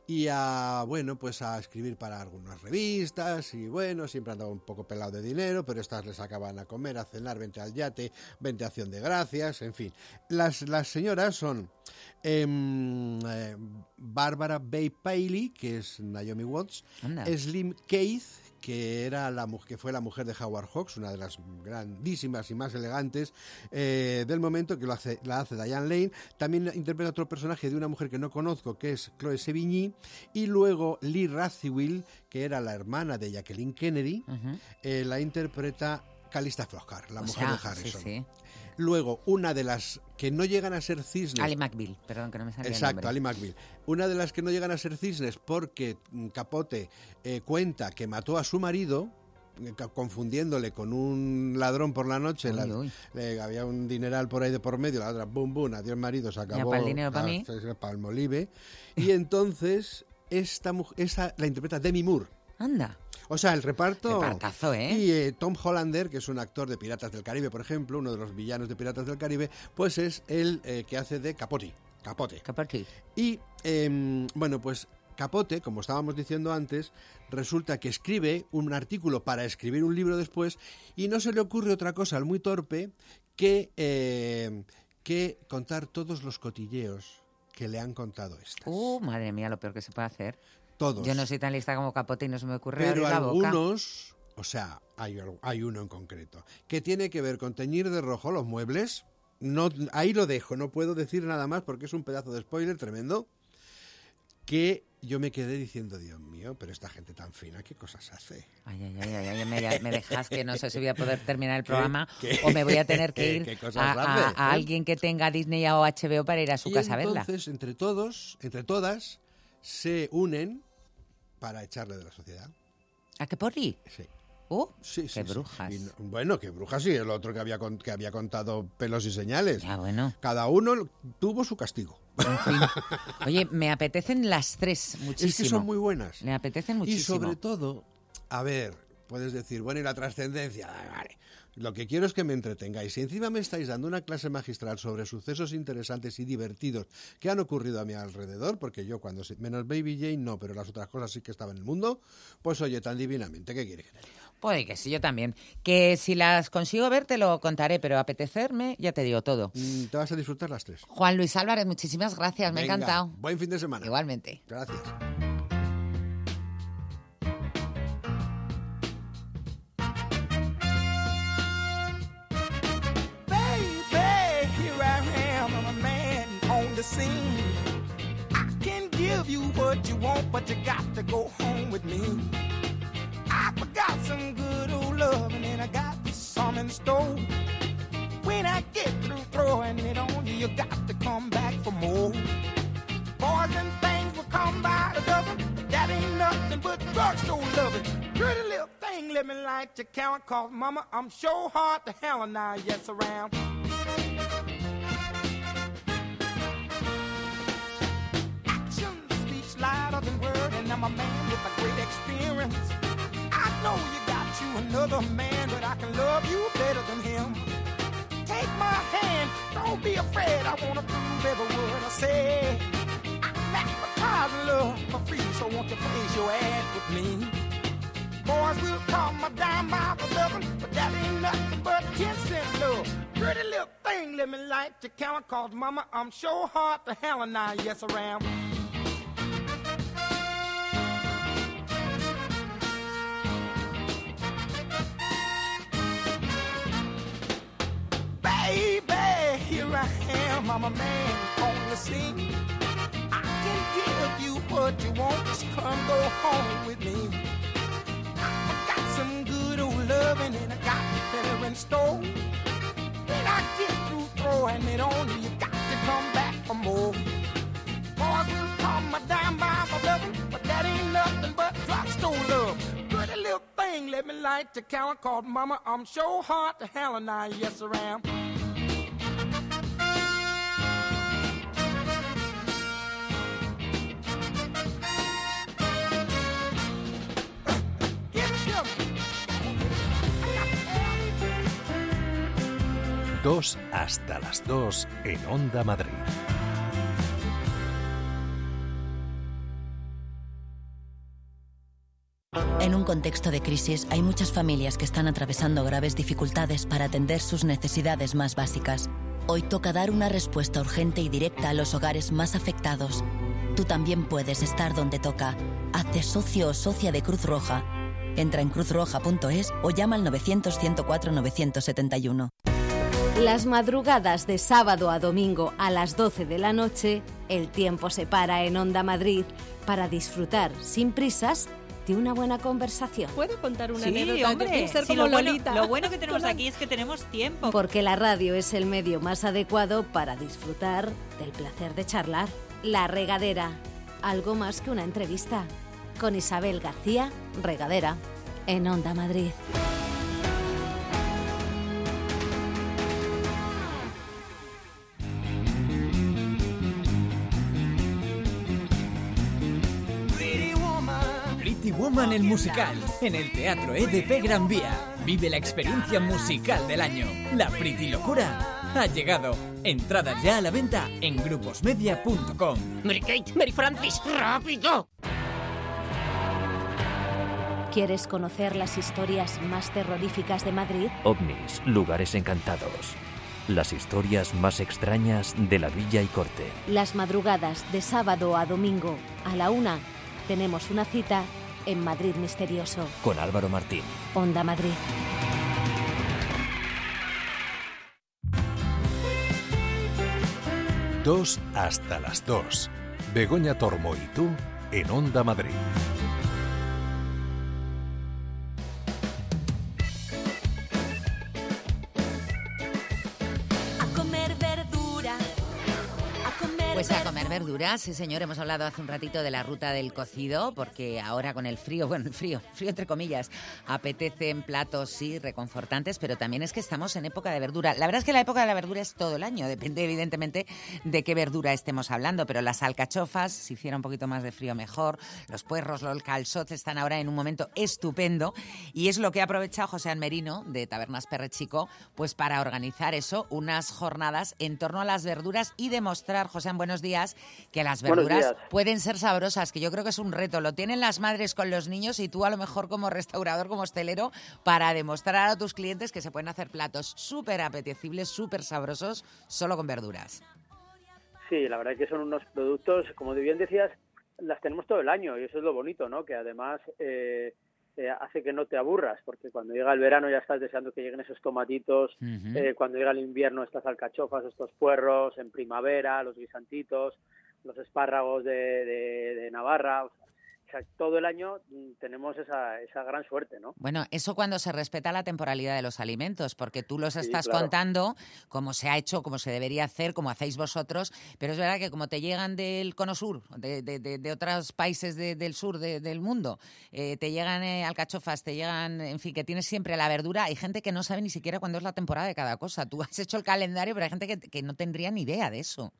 y a, bueno, pues a escribir para algunas revistas y, bueno, siempre andaba un poco pelado de dinero, pero estas les acaban a comer, a cenar, vente al yate, vente a acción de gracias, en fin. Las, las señoras son em, eh, Bárbara Bay Paley, que es Naomi Watts, Anda. Slim Keith, que era la que fue la mujer de Howard Hawks, una de las grandísimas y más elegantes eh, del momento, que lo hace, la hace Diane Lane. También interpreta otro personaje de una mujer que no conozco, que es Chloe Sevigny. Y luego Lee Radziwill, que era la hermana de Jacqueline Kennedy, eh, la interpreta Calista Flockhart, la O mujer sea, de Harrison. sí, sí. Luego, una de las que no llegan a ser cisnes. Ali McBeal, perdón que no me salía Exacto. Ali McBeal. Una de las que no llegan a ser cisnes porque mm, Capote eh, cuenta que mató a su marido eh, confundiéndole con un ladrón por la noche, Uy, la- uy. le- había un dineral por ahí de por medio, la otra, boom, boom, adiós marido, se acabó. pa' el dinero pa' ah, mí. sí, sí, pa' el molive. Y entonces, esta mujer, esa la interpreta Demi Moore. Anda. O sea, el reparto... Repartazo, ¿eh? Y eh, Tom Hollander, que es un actor de Piratas del Caribe, por ejemplo, uno de los villanos de Piratas del Caribe, pues es el eh, que hace de Capote. Capote. Capote. Y, em, bueno, pues Capote, como estábamos diciendo antes, resulta que escribe un artículo para escribir un libro después y no se le ocurre otra cosa al muy torpe que, em, que contar todos los cotilleos que le han contado esto. Uh, madre mía, lo peor que se puede hacer. Todos. Yo no soy tan lista como Capote y no se me ocurre Pero abrir la boca. algunos, o sea, hay, hay uno en concreto, que tiene que ver con teñir de rojo los muebles. No, ahí lo dejo, no puedo decir nada más porque es un pedazo de spoiler tremendo. Que yo me quedé diciendo, Dios mío, pero esta gente tan fina, ¿qué cosas hace? Ay, ay, ay, ay, me, me dejas que no sé si voy a poder terminar el ¿Qué- programa qué- o me voy a tener que ir a, a- hace, a alguien que tenga Disney o HBO para ir a su y casa a verla. entonces, entre todos, entre todas, se unen para echarle de la sociedad. ¿A qué porri? Sí. Sí, sí, qué sí. brujas. Y no- bueno, qué brujas sí, el otro que había, con- que había contado pelos y señales. Ya, bueno. Cada uno tuvo su castigo. Oye, me apetecen las tres muchísimo. Es que son muy buenas. Me apetecen Y muchísimo. sobre todo, a ver, puedes decir, bueno, y la trascendencia, vale. Lo que quiero es que me entretengáis. Si encima me estáis dando una clase magistral sobre sucesos interesantes y divertidos que han ocurrido a mi alrededor, porque yo cuando, menos Baby Jane no, pero las otras cosas sí que estaban en el mundo, pues oye, tan divinamente, ¿qué quiere que te diga? Puede que sí, yo también. Que si las consigo ver te lo contaré, pero apetecerme, ya te digo todo. Mm, Te vas a disfrutar las tres. Juan Luis Álvarez, muchísimas gracias, me ha encantado. Buen fin de semana. Igualmente. Gracias. I can give you what you want, but you got to go home with me. I forgot some good old loving and then I got some in store. When I get through throwing it on you, you got to come back for more. Boys and things will come by the dozen, that ain't nothing but drugstore loving. Pretty little thing, let me light your count, cause mama, I'm sure hard to hell and I yes around. Than word, and I'm a man with a great experience. I know you got you another man, but I can love you better than him. Take my hand, don't be afraid. I wanna prove every word I say. I'm advertising love for free, so won't you place your ad with me? Boys will call my dime by the dozen, but that ain't nothing but ten cent love. Pretty little thing, let me light your count, cause mama, I'm sure hard to hell and I yes around. Baby, here I am, I'm a man on the scene. I can give you what you want, just come go home with me. I got some good old loving and I got better in store. When I get through throwing it on you, you got to come back for more. Boys will call my dime by my loving, thing, let me light the count, called mama, I'm sure hard to hell and I yes around. Dos hasta las dos en Onda Madrid. En un contexto de crisis hay muchas familias que están atravesando graves dificultades para atender sus necesidades más básicas. Hoy toca dar una respuesta urgente y directa a los hogares más afectados. Tú también puedes estar donde toca. Hazte socio o socia de Cruz Roja. Entra en cruzroja.es o llama al 900-104-971. Las madrugadas de sábado a domingo a las 12 de la noche, el tiempo se para en Onda Madrid para disfrutar sin prisas de una buena conversación. ¿Puedo contar una Sí, anécdota? hombre, ser sí, como lo, bueno, Lolita. lo bueno que tenemos aquí es que tenemos tiempo. Porque la radio es el medio más adecuado para disfrutar del placer de charlar. La regadera, algo más que una entrevista. Con Isabel García, regadera, en Onda Madrid. El musical en el Teatro EDP Gran Vía. Vive la experiencia musical del año. La Pretty Locura ha llegado. Entradas ya a la venta en gruposmedia.com. Mary Kate, Mary Francis, rápido. ¿Quieres conocer las historias más terroríficas de Madrid? OVNIs, lugares encantados. Las historias más extrañas de la villa y corte. Las madrugadas de sábado a domingo a la una tenemos una cita en Madrid Misterioso. Con Álvaro Martín. Onda Madrid. Dos hasta las dos. Begoña Tormo y tú en Onda Madrid. Verduras, sí señor, hemos hablado hace un ratito de la ruta del cocido, porque ahora con el frío, bueno, el frío, frío entre comillas, apetecen platos, sí, reconfortantes, pero también es que estamos en época de verdura. La verdad es que la época de la verdura es todo el año, depende evidentemente de qué verdura estemos hablando, pero las alcachofas, si hiciera un poquito más de frío mejor, los puerros, los calzots están ahora en un momento estupendo y es lo que ha aprovechado José Almerino de Tabernas Perrechico, pues para organizar eso, unas jornadas en torno a las verduras y demostrar, José, buenos días, que las verduras pueden ser sabrosas, que yo creo que es un reto. Lo tienen las madres con los niños y tú a lo mejor como restaurador, como hostelero, para demostrar a tus clientes que se pueden hacer platos súper apetecibles, súper sabrosos, solo con verduras. Sí, la verdad es que son unos productos, como bien decías, las tenemos todo el año y eso es lo bonito, ¿no? Que además eh, eh, hace que no te aburras, porque cuando llega el verano ya estás deseando que lleguen esos tomatitos, eh, cuando llega el invierno estas alcachofas, estos puerros, en primavera los guisantitos, los espárragos de, de- de Navarra, o sea, o sea, todo el año mm, tenemos esa, esa gran suerte, ¿no? Bueno, eso cuando se respeta la temporalidad de los alimentos, porque tú los Sí, estás claro. contando como se ha hecho, como se debería hacer, como hacéis vosotros, pero es verdad que como te llegan del cono sur, de, de- de- de otros países de- del sur de- del mundo, eh, te llegan eh, alcachofas, te llegan, en fin, que tienes siempre la verdura, hay gente que no sabe ni siquiera cuándo es la temporada de cada cosa. Tú has hecho el calendario, pero hay gente que, que no tendría ni idea de eso.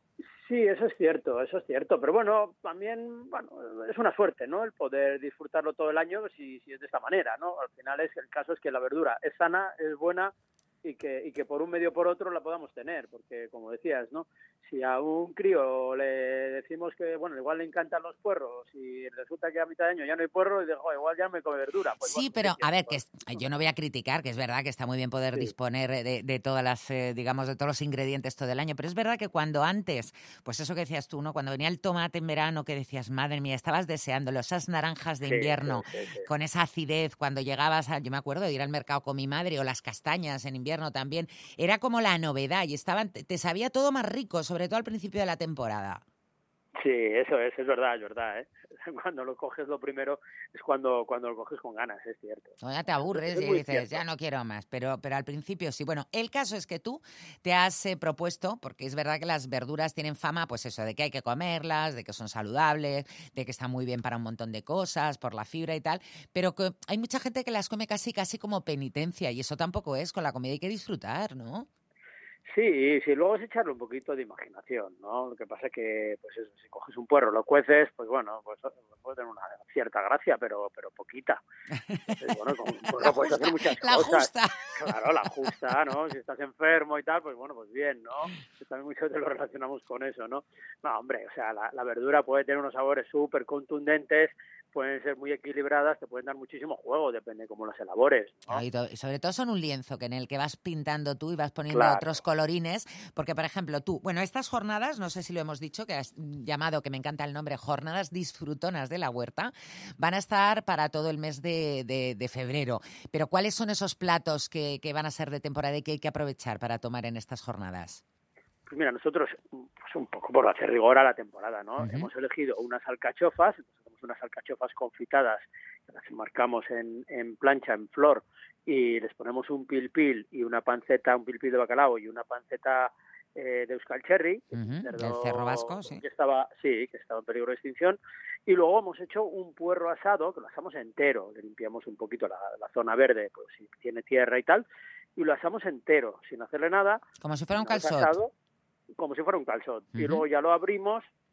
Sí, eso es cierto, eso es cierto. Pero bueno, también, bueno, es una suerte, ¿no? El poder disfrutarlo todo el año si, si es de esta manera, ¿no? Al final es el caso es que la verdura es sana, es buena y que, y que por un medio o por otro la podamos tener, porque como decías, ¿no? Si a un crío le decimos que, bueno, igual le encantan los puerros y resulta que a mitad de año ya no hay puerro y digo, "Jo, igual ya me come verdura. Pues Sí, bueno, pero ¿qué a ver, que es- yo no voy a criticar, que es verdad que está muy bien poder disponer de, de todas las, eh, digamos, de todos los ingredientes todo el año, pero es verdad que cuando antes, pues eso que decías tú, ¿no? Cuando venía el tomate en verano, que decías, madre mía, estabas deseándolo, esas naranjas de Sí, invierno, sí, con esa acidez, cuando llegabas, a, yo me acuerdo de ir al mercado con mi madre, o las castañas en invierno también, era como la novedad y estaban, te, te sabía todo más rico, sobre todo al principio de la temporada. Sí, eso es, es verdad, es verdad, ¿eh? Cuando lo coges lo primero es cuando, cuando lo coges con ganas, es cierto. O ya te aburres Es y dices, cierto. ya no quiero más, pero, pero al principio sí. Bueno, el caso es que tú te has eh, propuesto, porque es verdad que las verduras tienen fama, pues eso, de que hay que comerlas, de que son saludables, de que están muy bien para un montón de cosas, por la fibra y tal, pero que hay mucha gente que las come casi, casi como penitencia y eso tampoco es, con la comida hay que disfrutar, ¿no? Sí, sí, luego es echarle un poquito de imaginación, ¿no? Lo que pasa es que, pues eso, si coges un puerro, lo cueces, pues bueno, pues puede tener una cierta gracia, pero pero poquita. Entonces, bueno, con un puerro puedes hacer muchas la cosas. justa. Claro, la justa, ¿no? Si estás enfermo y tal, pues bueno, pues bien, ¿no? También muchos te lo relacionamos con eso, ¿no? No, hombre, o sea, la, la verdura puede tener unos sabores súper contundentes, pueden ser muy equilibradas, te pueden dar muchísimo juego, depende cómo las elabores, ¿no? Y, sobre todo son un lienzo que en el que vas pintando tú y vas poniendo Claro. otros colorines, porque por ejemplo tú, bueno, estas jornadas, no sé si lo hemos dicho, que has llamado, que me encanta el nombre, Jornadas Disfrutonas de la Huerta, van a estar para todo el mes de, de- de febrero. Pero ¿cuáles son esos platos que, que van a ser de temporada y que hay que aprovechar para tomar en estas jornadas? Pues mira, nosotros, pues un poco por hacer rigor a la temporada, ¿no? Hemos elegido unas alcachofas, unas alcachofas confitadas, las marcamos en, en plancha, en flor, y les ponemos un pil pil y una panceta, un pil pil de bacalao y una panceta eh, de Euskal Cherry, un Ujú, cerdo del cerro vasco, sí. que estaba, sí, que estaba en peligro de extinción, y luego hemos hecho un puerro asado, que lo asamos entero, le limpiamos un poquito la, la zona verde, pues si tiene tierra y tal, y lo asamos entero, sin hacerle nada, Como si fuera un asado, como si fuera un calzot. Y Ujú. luego ya lo abrimos y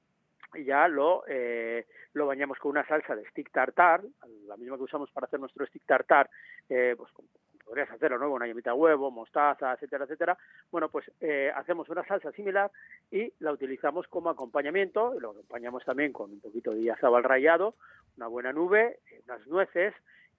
ya lo, eh, lo bañamos con una salsa de stick tartar, la misma que usamos para hacer nuestro stick tartar, eh, pues podrías hacerlo, ¿no? Una yemita de huevo, mostaza, etcétera, etcétera. Bueno, pues eh, hacemos una salsa similar y la utilizamos como acompañamiento, y lo acompañamos también con un poquito de azabal rallado, una buena nube, unas nueces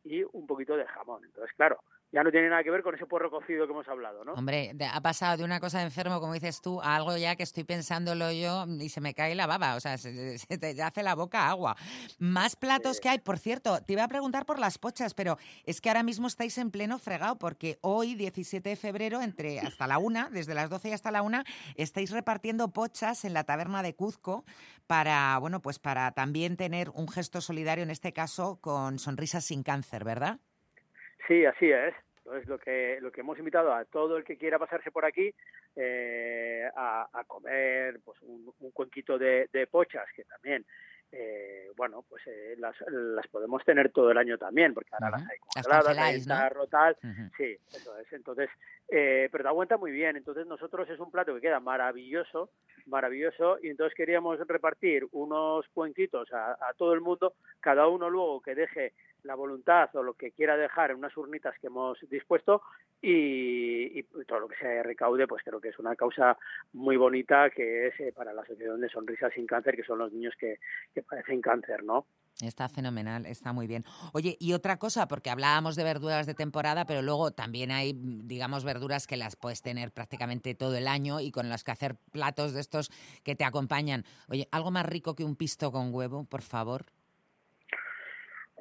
y un poquito de jamón. Entonces, claro, ya no tiene nada que ver con ese puerro cocido que hemos hablado, ¿no? Hombre, de- ha pasado de una cosa de enfermo, como dices tú, a algo ya que estoy pensándolo yo y se me cae la baba, o sea, se, se te hace la boca agua. Más platos que hay, por cierto, te iba a preguntar por las pochas, pero es que ahora mismo estáis en pleno fregado porque hoy, 17 de febrero, entre hasta la una, desde las 12 y hasta la una, estáis repartiendo pochas en la taberna de Cuzco para, bueno, pues para también tener un gesto solidario, en este caso, con Sonrisas sin Cáncer, ¿verdad? Sí, así es. Entonces, lo que, lo que hemos invitado a todo el que quiera pasarse por aquí eh, a, a comer pues un, un cuenquito de, de pochas, que también, eh, bueno, pues eh, las, las podemos tener todo el año también, porque ahora las hay Las congeladas, hay congeláis, en ¿no? tal. Sí, eso es. Entonces, eh, pero te aguanta muy bien. Entonces, nosotros es un plato que queda maravilloso, maravilloso, y entonces queríamos repartir unos cuenquitos a, a todo el mundo, cada uno luego que deje la voluntad o lo que quiera dejar en unas urnitas que hemos dispuesto y, y todo lo que se recaude, pues creo que es una causa muy bonita que es eh, para la Asociación de Sonrisas sin Cáncer, que son los niños que, que padecen cáncer, ¿no? Está fenomenal, está muy bien. Oye, y otra cosa, porque hablábamos de verduras de temporada, pero luego también hay, mm, digamos, verduras que las puedes tener prácticamente todo el año y con las que hacer platos de estos que te acompañan. Oye, algo más rico que un pisto con huevo, por favor.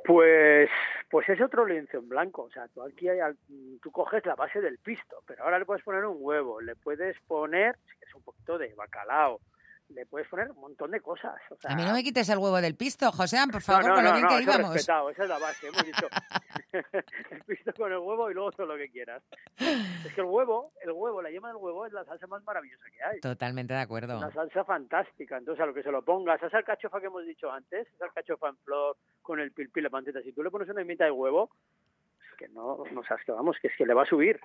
Pues, pues es otro lienzo en blanco. O sea, tú aquí hay al- tú coges la base del pisto, pero ahora le puedes poner un huevo, le puedes poner, que es un poquito de bacalao, le puedes poner un montón de cosas. O sea, A mí no me quites el huevo del pisto, Josean, por favor, no, con lo bien que eso íbamos. respetado, esa es la base, hemos dicho el pisto con el huevo y luego todo lo que quieras. Es que el huevo, el huevo, la yema del huevo es la salsa más maravillosa que hay. Totalmente de acuerdo. Una salsa fantástica. Entonces, a lo que se lo pongas, esa alcachofa que hemos dicho antes, esa alcachofa en flor con el pilpil, la panceta, si tú le pones una mitad de huevo, es que no, no sabes que vamos, que es que le va a subir.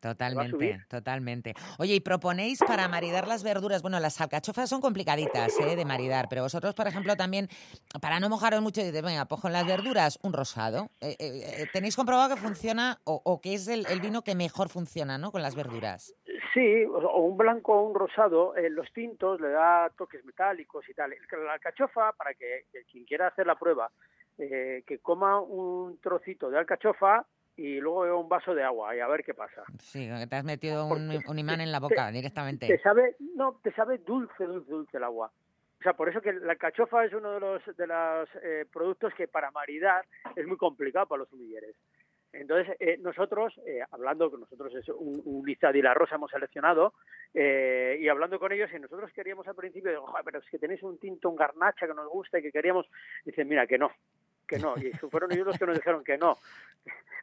Totalmente, totalmente. Oye, y proponéis para maridar las verduras, bueno, las alcachofas son complicaditas ¿eh? de maridar, pero vosotros, por ejemplo, también, para no mojaros mucho, dices, venga, pues con las verduras, un rosado. Eh, eh, eh, ¿Tenéis comprobado que funciona o, o que es el, el vino que mejor funciona, ¿no? Con las verduras. Sí, o un blanco o un rosado, eh, los tintos le da toques metálicos y tal. El- La alcachofa, para que, que quien quiera hacer la prueba, eh, que coma un trocito de alcachofa y luego beba un vaso de agua y a ver qué pasa. Sí, te has metido un, un imán en la boca directamente. Te sabe, no, te sabe dulce, dulce, dulce el agua. O sea, por eso que la alcachofa es uno de los de los eh, productos que para maridar es muy complicado para los sumilleres. Entonces, eh, nosotros, eh, hablando con nosotros, es un, un Izad y la Rosa hemos seleccionado, eh, y hablando con ellos, y nosotros queríamos al principio, digo, "Joder, pero es que tenéis un tinto, un garnacha que nos gusta y que queríamos, dicen, mira, que no, que no, y fueron ellos los que nos dijeron que no.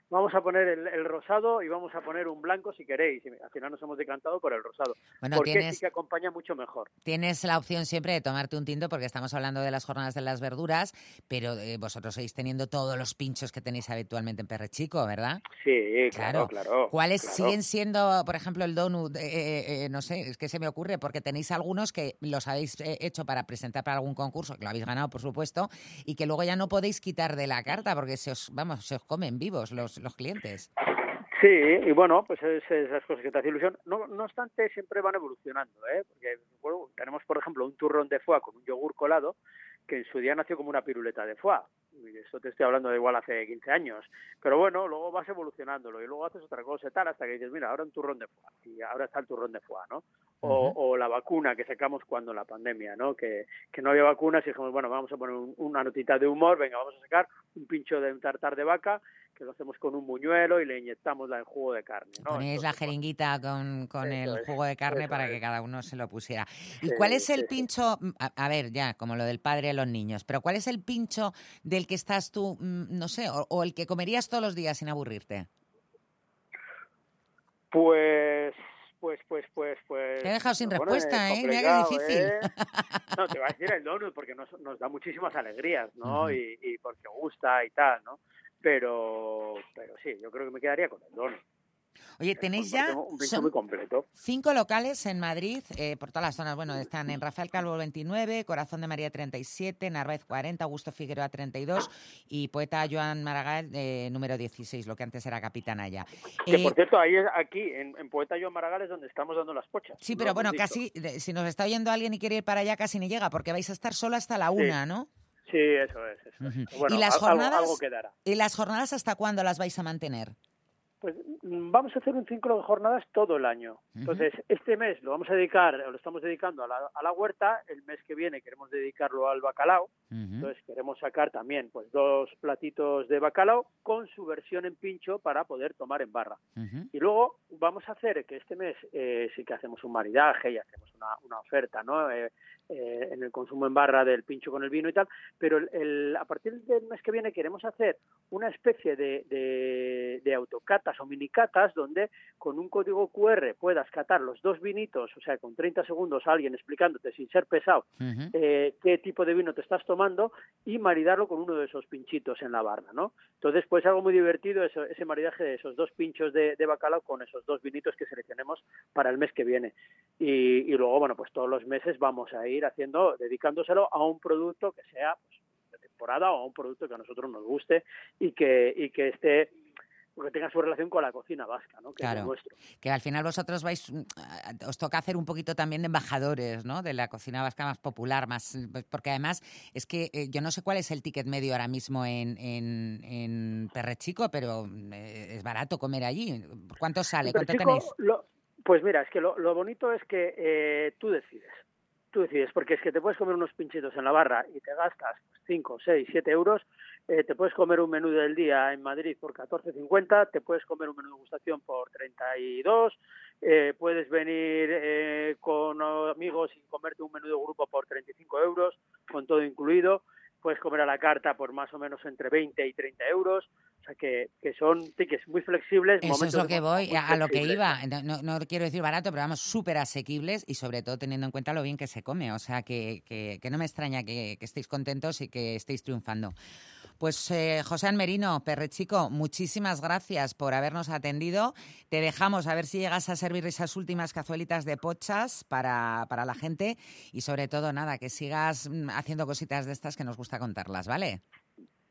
Vamos a poner el, el rosado y vamos a poner un blanco si queréis. Y al final nos hemos decantado por el rosado. Bueno, porque tienes- sí que acompaña mucho mejor. Tienes la opción siempre de tomarte un tinto porque estamos hablando de las jornadas de las verduras, pero eh, vosotros seguís teniendo todos los pinchos que tenéis habitualmente en Perrechico, ¿verdad? Sí, claro, claro. ¿Cuáles claro. siguen siendo, por ejemplo, el donut? eh, eh, eh, no sé, es que se me ocurre, porque tenéis algunos que los habéis hecho para presentar para algún concurso, que lo habéis ganado, por supuesto, y que luego ya no podéis quitar de la carta porque se os, vamos, se os comen vivos los, los clientes. Sí, y bueno, pues es esas cosas que te hacen ilusión. No, no obstante, siempre van evolucionando, ¿eh? Porque tenemos, por ejemplo, un turrón de foie con un yogur colado que en su día nació como una piruleta de foie. Y eso te estoy hablando de igual hace 15 años. Pero bueno, luego vas evolucionándolo y luego haces otra cosa y tal hasta que dices, mira, ahora un turrón de foie. Y ahora está el turrón de foie, ¿no? O, o la vacuna que sacamos cuando la pandemia, ¿no? Que, que no había vacunas y dijimos, bueno, vamos a poner un- una notita de humor, venga, vamos a sacar un pincho de un tartar de vaca que lo hacemos con un muñuelo y le inyectamos la en jugo de carne, ¿no? Ponéis la jeringuita con, con el es, jugo de carne para que cada uno se lo pusiera. ¿Y Sí, cuál es el sí, pincho? mm, A, a ver, ya, como lo del padre de los niños, pero ¿cuál es el pincho del que estás tú, mm, no sé, o, o el que comerías todos los días sin aburrirte? Pues, pues, pues, pues, pues. Te he dejado sin respuesta, ¿eh? Mira qué complicado, difícil. ¿eh? No, te voy a decir el donut porque nos, nos da muchísimas alegrías, ¿no? Y, y porque gusta y tal, ¿no? Pero, pero sí, yo creo que me quedaría con el donut. Oye, tenéis ya un son muy completo. cinco locales en Madrid, eh, por todas las zonas. Bueno, están en Rafael Calvo 29, Corazón de María 37, Narváez 40, Augusto Figueroa 32 y Poeta Joan Maragall eh, número 16, lo que antes era Capitanaya. Que Eh, por cierto, ahí es- aquí, en, en Poeta Joan Maragall es donde estamos dando las pochas. Sí, pero bueno, casi, si nos está oyendo alguien y quiere ir para allá, casi ni llega, porque vais a estar solo hasta la una, ¿no? Sí, eso es. Eso es. Bueno, ¿Y las algo- jornadas? algo quedará. ¿Y las jornadas hasta cuándo las vais a mantener? Pues mm, vamos a hacer un ciclo de jornadas todo el año. Entonces, este mes lo vamos a dedicar, lo estamos dedicando a la, a la huerta, el mes que viene queremos dedicarlo al bacalao, entonces queremos sacar también pues dos platitos de bacalao con su versión en pincho para poder tomar en barra. Y luego vamos a hacer que este mes eh, sí que hacemos un maridaje y hacemos una, una oferta, ¿no? Eh, eh, en el consumo en barra del pincho con el vino y tal, pero el, el- a partir del mes que viene queremos hacer una especie de, de, de autocatas o minicatas donde con un código QR puedas catar los dos vinitos, o sea, con 30 segundos alguien explicándote sin ser pesado eh, qué tipo de vino te estás tomando y maridarlo con uno de esos pinchitos en la barra, ¿no? Entonces, pues algo muy divertido eso- ese maridaje de esos dos pinchos de, de bacalao con esos dos vinitos que seleccionemos para el mes que viene. Y, y luego, bueno, pues todos los meses vamos a ir haciendo, dedicándoselo a un producto que sea pues, de temporada o a un producto que a nosotros nos guste y que, y que esté que tenga su relación con la cocina vasca, ¿no? Que es Claro. nuestro. Que al final vosotros vais, mm, os toca hacer un poquito también de embajadores, ¿no? De la cocina vasca más popular, más pues, porque además es que eh, yo no sé cuál es el ticket medio ahora mismo en, en, en Perrechico, pero eh, es barato comer allí. ¿Cuánto sale? ¿Cuánto tenéis? lo- pues mira, es que lo, lo bonito es que eh, tú decides. Tú decides, porque es que te puedes comer unos pinchitos en la barra y te gastas 5, 6, 7 euros. eh, te puedes comer un menú del día en Madrid por 14.50, te puedes comer un menú de gustación por 32, eh, puedes venir eh, con amigos y comerte un menú de grupo por 35 euros, con todo incluido. Puedes comer a la carta por más o menos entre 20 y 30 euros. O sea que, que son tickets muy flexibles. Eso es lo que voy, a lo que iba. No, no, no quiero decir barato, pero vamos, súper asequibles y sobre todo teniendo en cuenta lo bien que se come. O sea, que, que, que no me extraña que, que estéis contentos y que estéis triunfando. Pues eh, José Almerino, Perrechico, muchísimas gracias por habernos atendido. Te dejamos a ver si llegas a servir esas últimas cazuelitas de pochas para, para la gente y sobre todo, nada, que sigas mm, haciendo cositas de estas que nos gusta contarlas, ¿vale?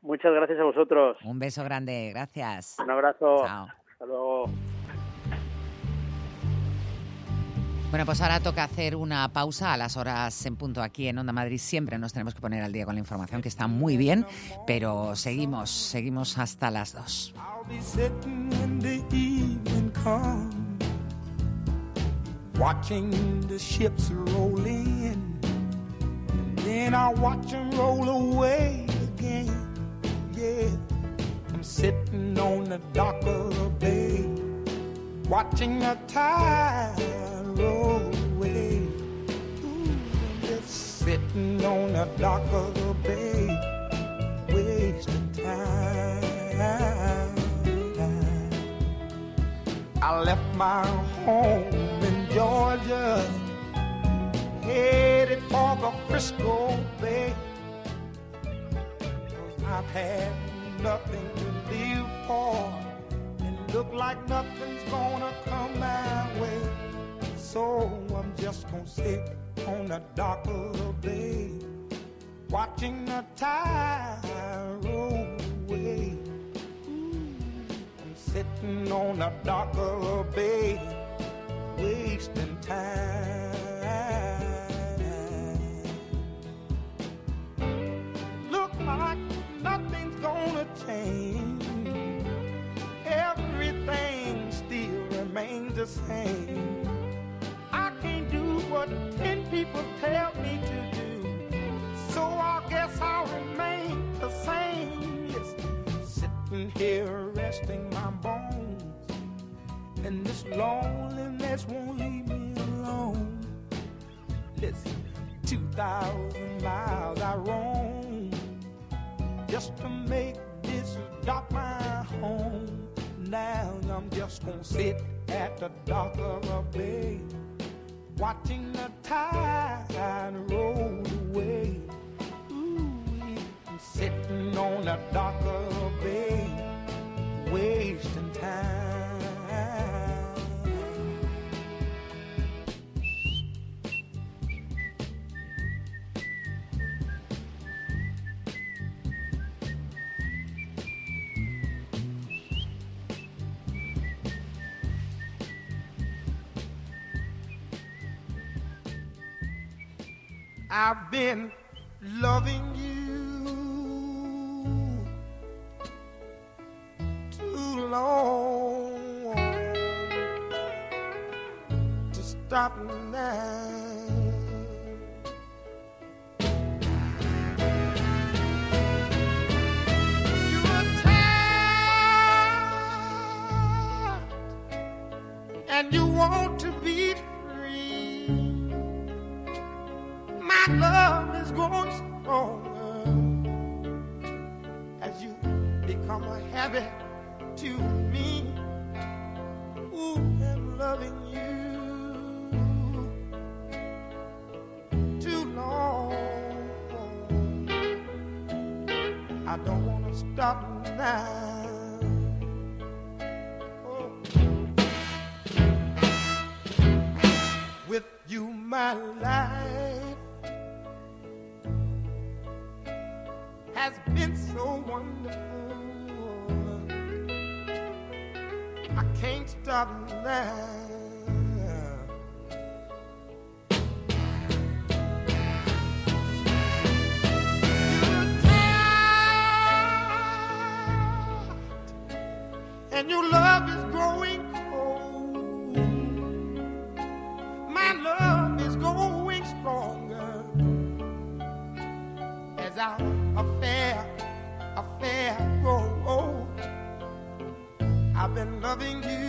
Muchas gracias a vosotros. Un beso grande, gracias. Un abrazo. Chao. Hasta luego. Bueno, pues ahora toca hacer una pausa a las horas en punto aquí en Onda Madrid. Siempre nos tenemos que poner al día con la información, que está muy bien, pero seguimos, seguimos hasta las dos. Sitting on the dock of the bay, watching the tide away. Ooh, I'm just sitting on the dock of the bay, wasting time. I left my home in Georgia, headed for the Frisco Bay. i I've had nothing to live for, and look like nothing's gonna come my way. So I'm just gonna sit on the dock of the bay, watching the tide roll away. I'm sitting on the dock of the bay, wasting time. Look like nothing's gonna change. Everything still remains the same. What ten people tell me to do. So I guess I'll remain the same. Yes, sitting here resting my bones. And this loneliness won't leave me alone. Listen, 2,000 miles I roam just to make this dock my home. Now I'm just gonna sit at the dock of a bay, watching the tide roll away. Ooh, sitting on a a bay, wasting time. I've been loving you too long to stop now. and you want to My love is growing stronger as you become a habit to me. Ooh, I'm loving you too long. I don't want to stop now. Oh. With you, my life has been so wonderful. I can't stop now. and your love is loving you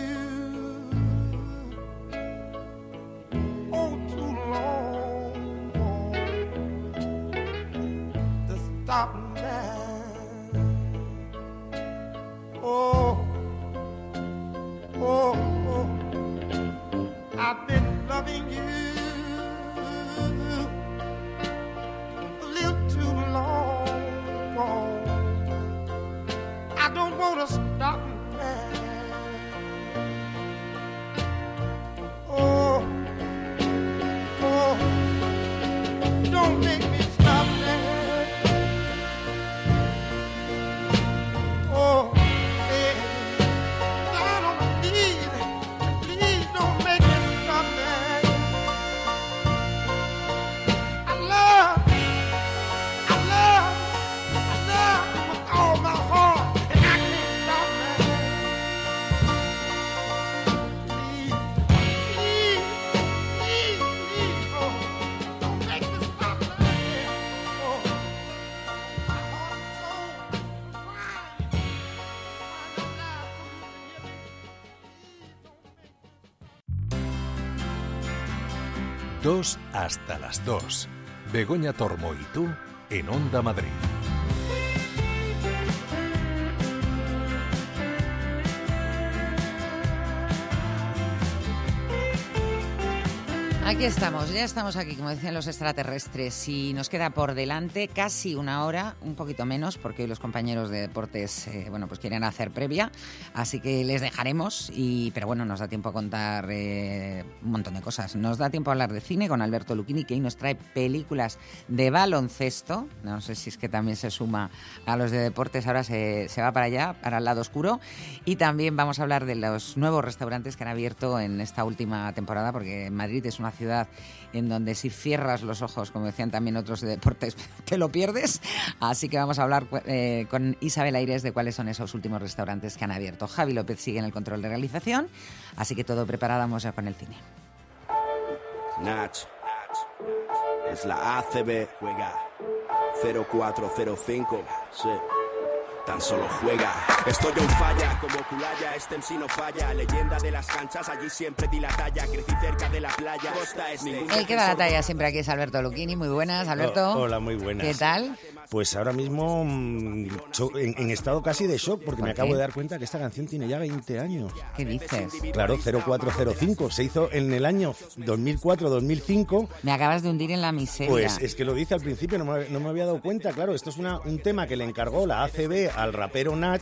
2 hasta las 2. Begoña Tormo y tú en Onda Madrid. Aquí estamos, ya estamos aquí, como decían los extraterrestres, y nos queda por delante casi una hora, un poquito menos, porque hoy los compañeros de deportes, eh, bueno, pues quieren hacer previa, así que les dejaremos, y, pero bueno, nos da tiempo a contar eh, un montón de cosas. Nos da tiempo a hablar de cine con Alberto Lucchini, que hoy nos trae películas de baloncesto, no sé si es que también se suma a los de deportes, ahora se, se va para allá, para el lado oscuro, y también vamos a hablar de los nuevos restaurantes que han abierto en esta última temporada, porque Madrid es una ciudad en donde si cierras los ojos, como decían también otros de deportes, te lo pierdes. Así que vamos a hablar eh, con Isabel Aires de cuáles son esos últimos restaurantes que han abierto. Javi López sigue en el control de realización, así que todo preparado, vamos ya con el cine. Nach, es la ACB, juega 0405, sí. Tan solo juega. Estoy en falla, como Culaya, este MC no falla. Leyenda de las canchas, allí siempre di la talla. Crecí cerca de la playa, costa es ningún. El que da la talla siempre aquí es Alberto Lucchini. Muy buenas, Alberto. Oh, hola, muy buenas. ¿Qué tal? Pues ahora mismo mm, en, en estado casi de shock porque ¿Por me qué? acabo de dar cuenta que esta canción tiene ya 20 años. ¿Qué dices? Claro, 0405. Se hizo en el año 2004-2005. Me acabas de hundir en la miseria. Pues es que lo dice al principio, no me, no me había dado cuenta. Claro, esto es una- un tema que le encargó la ACB al rapero Nach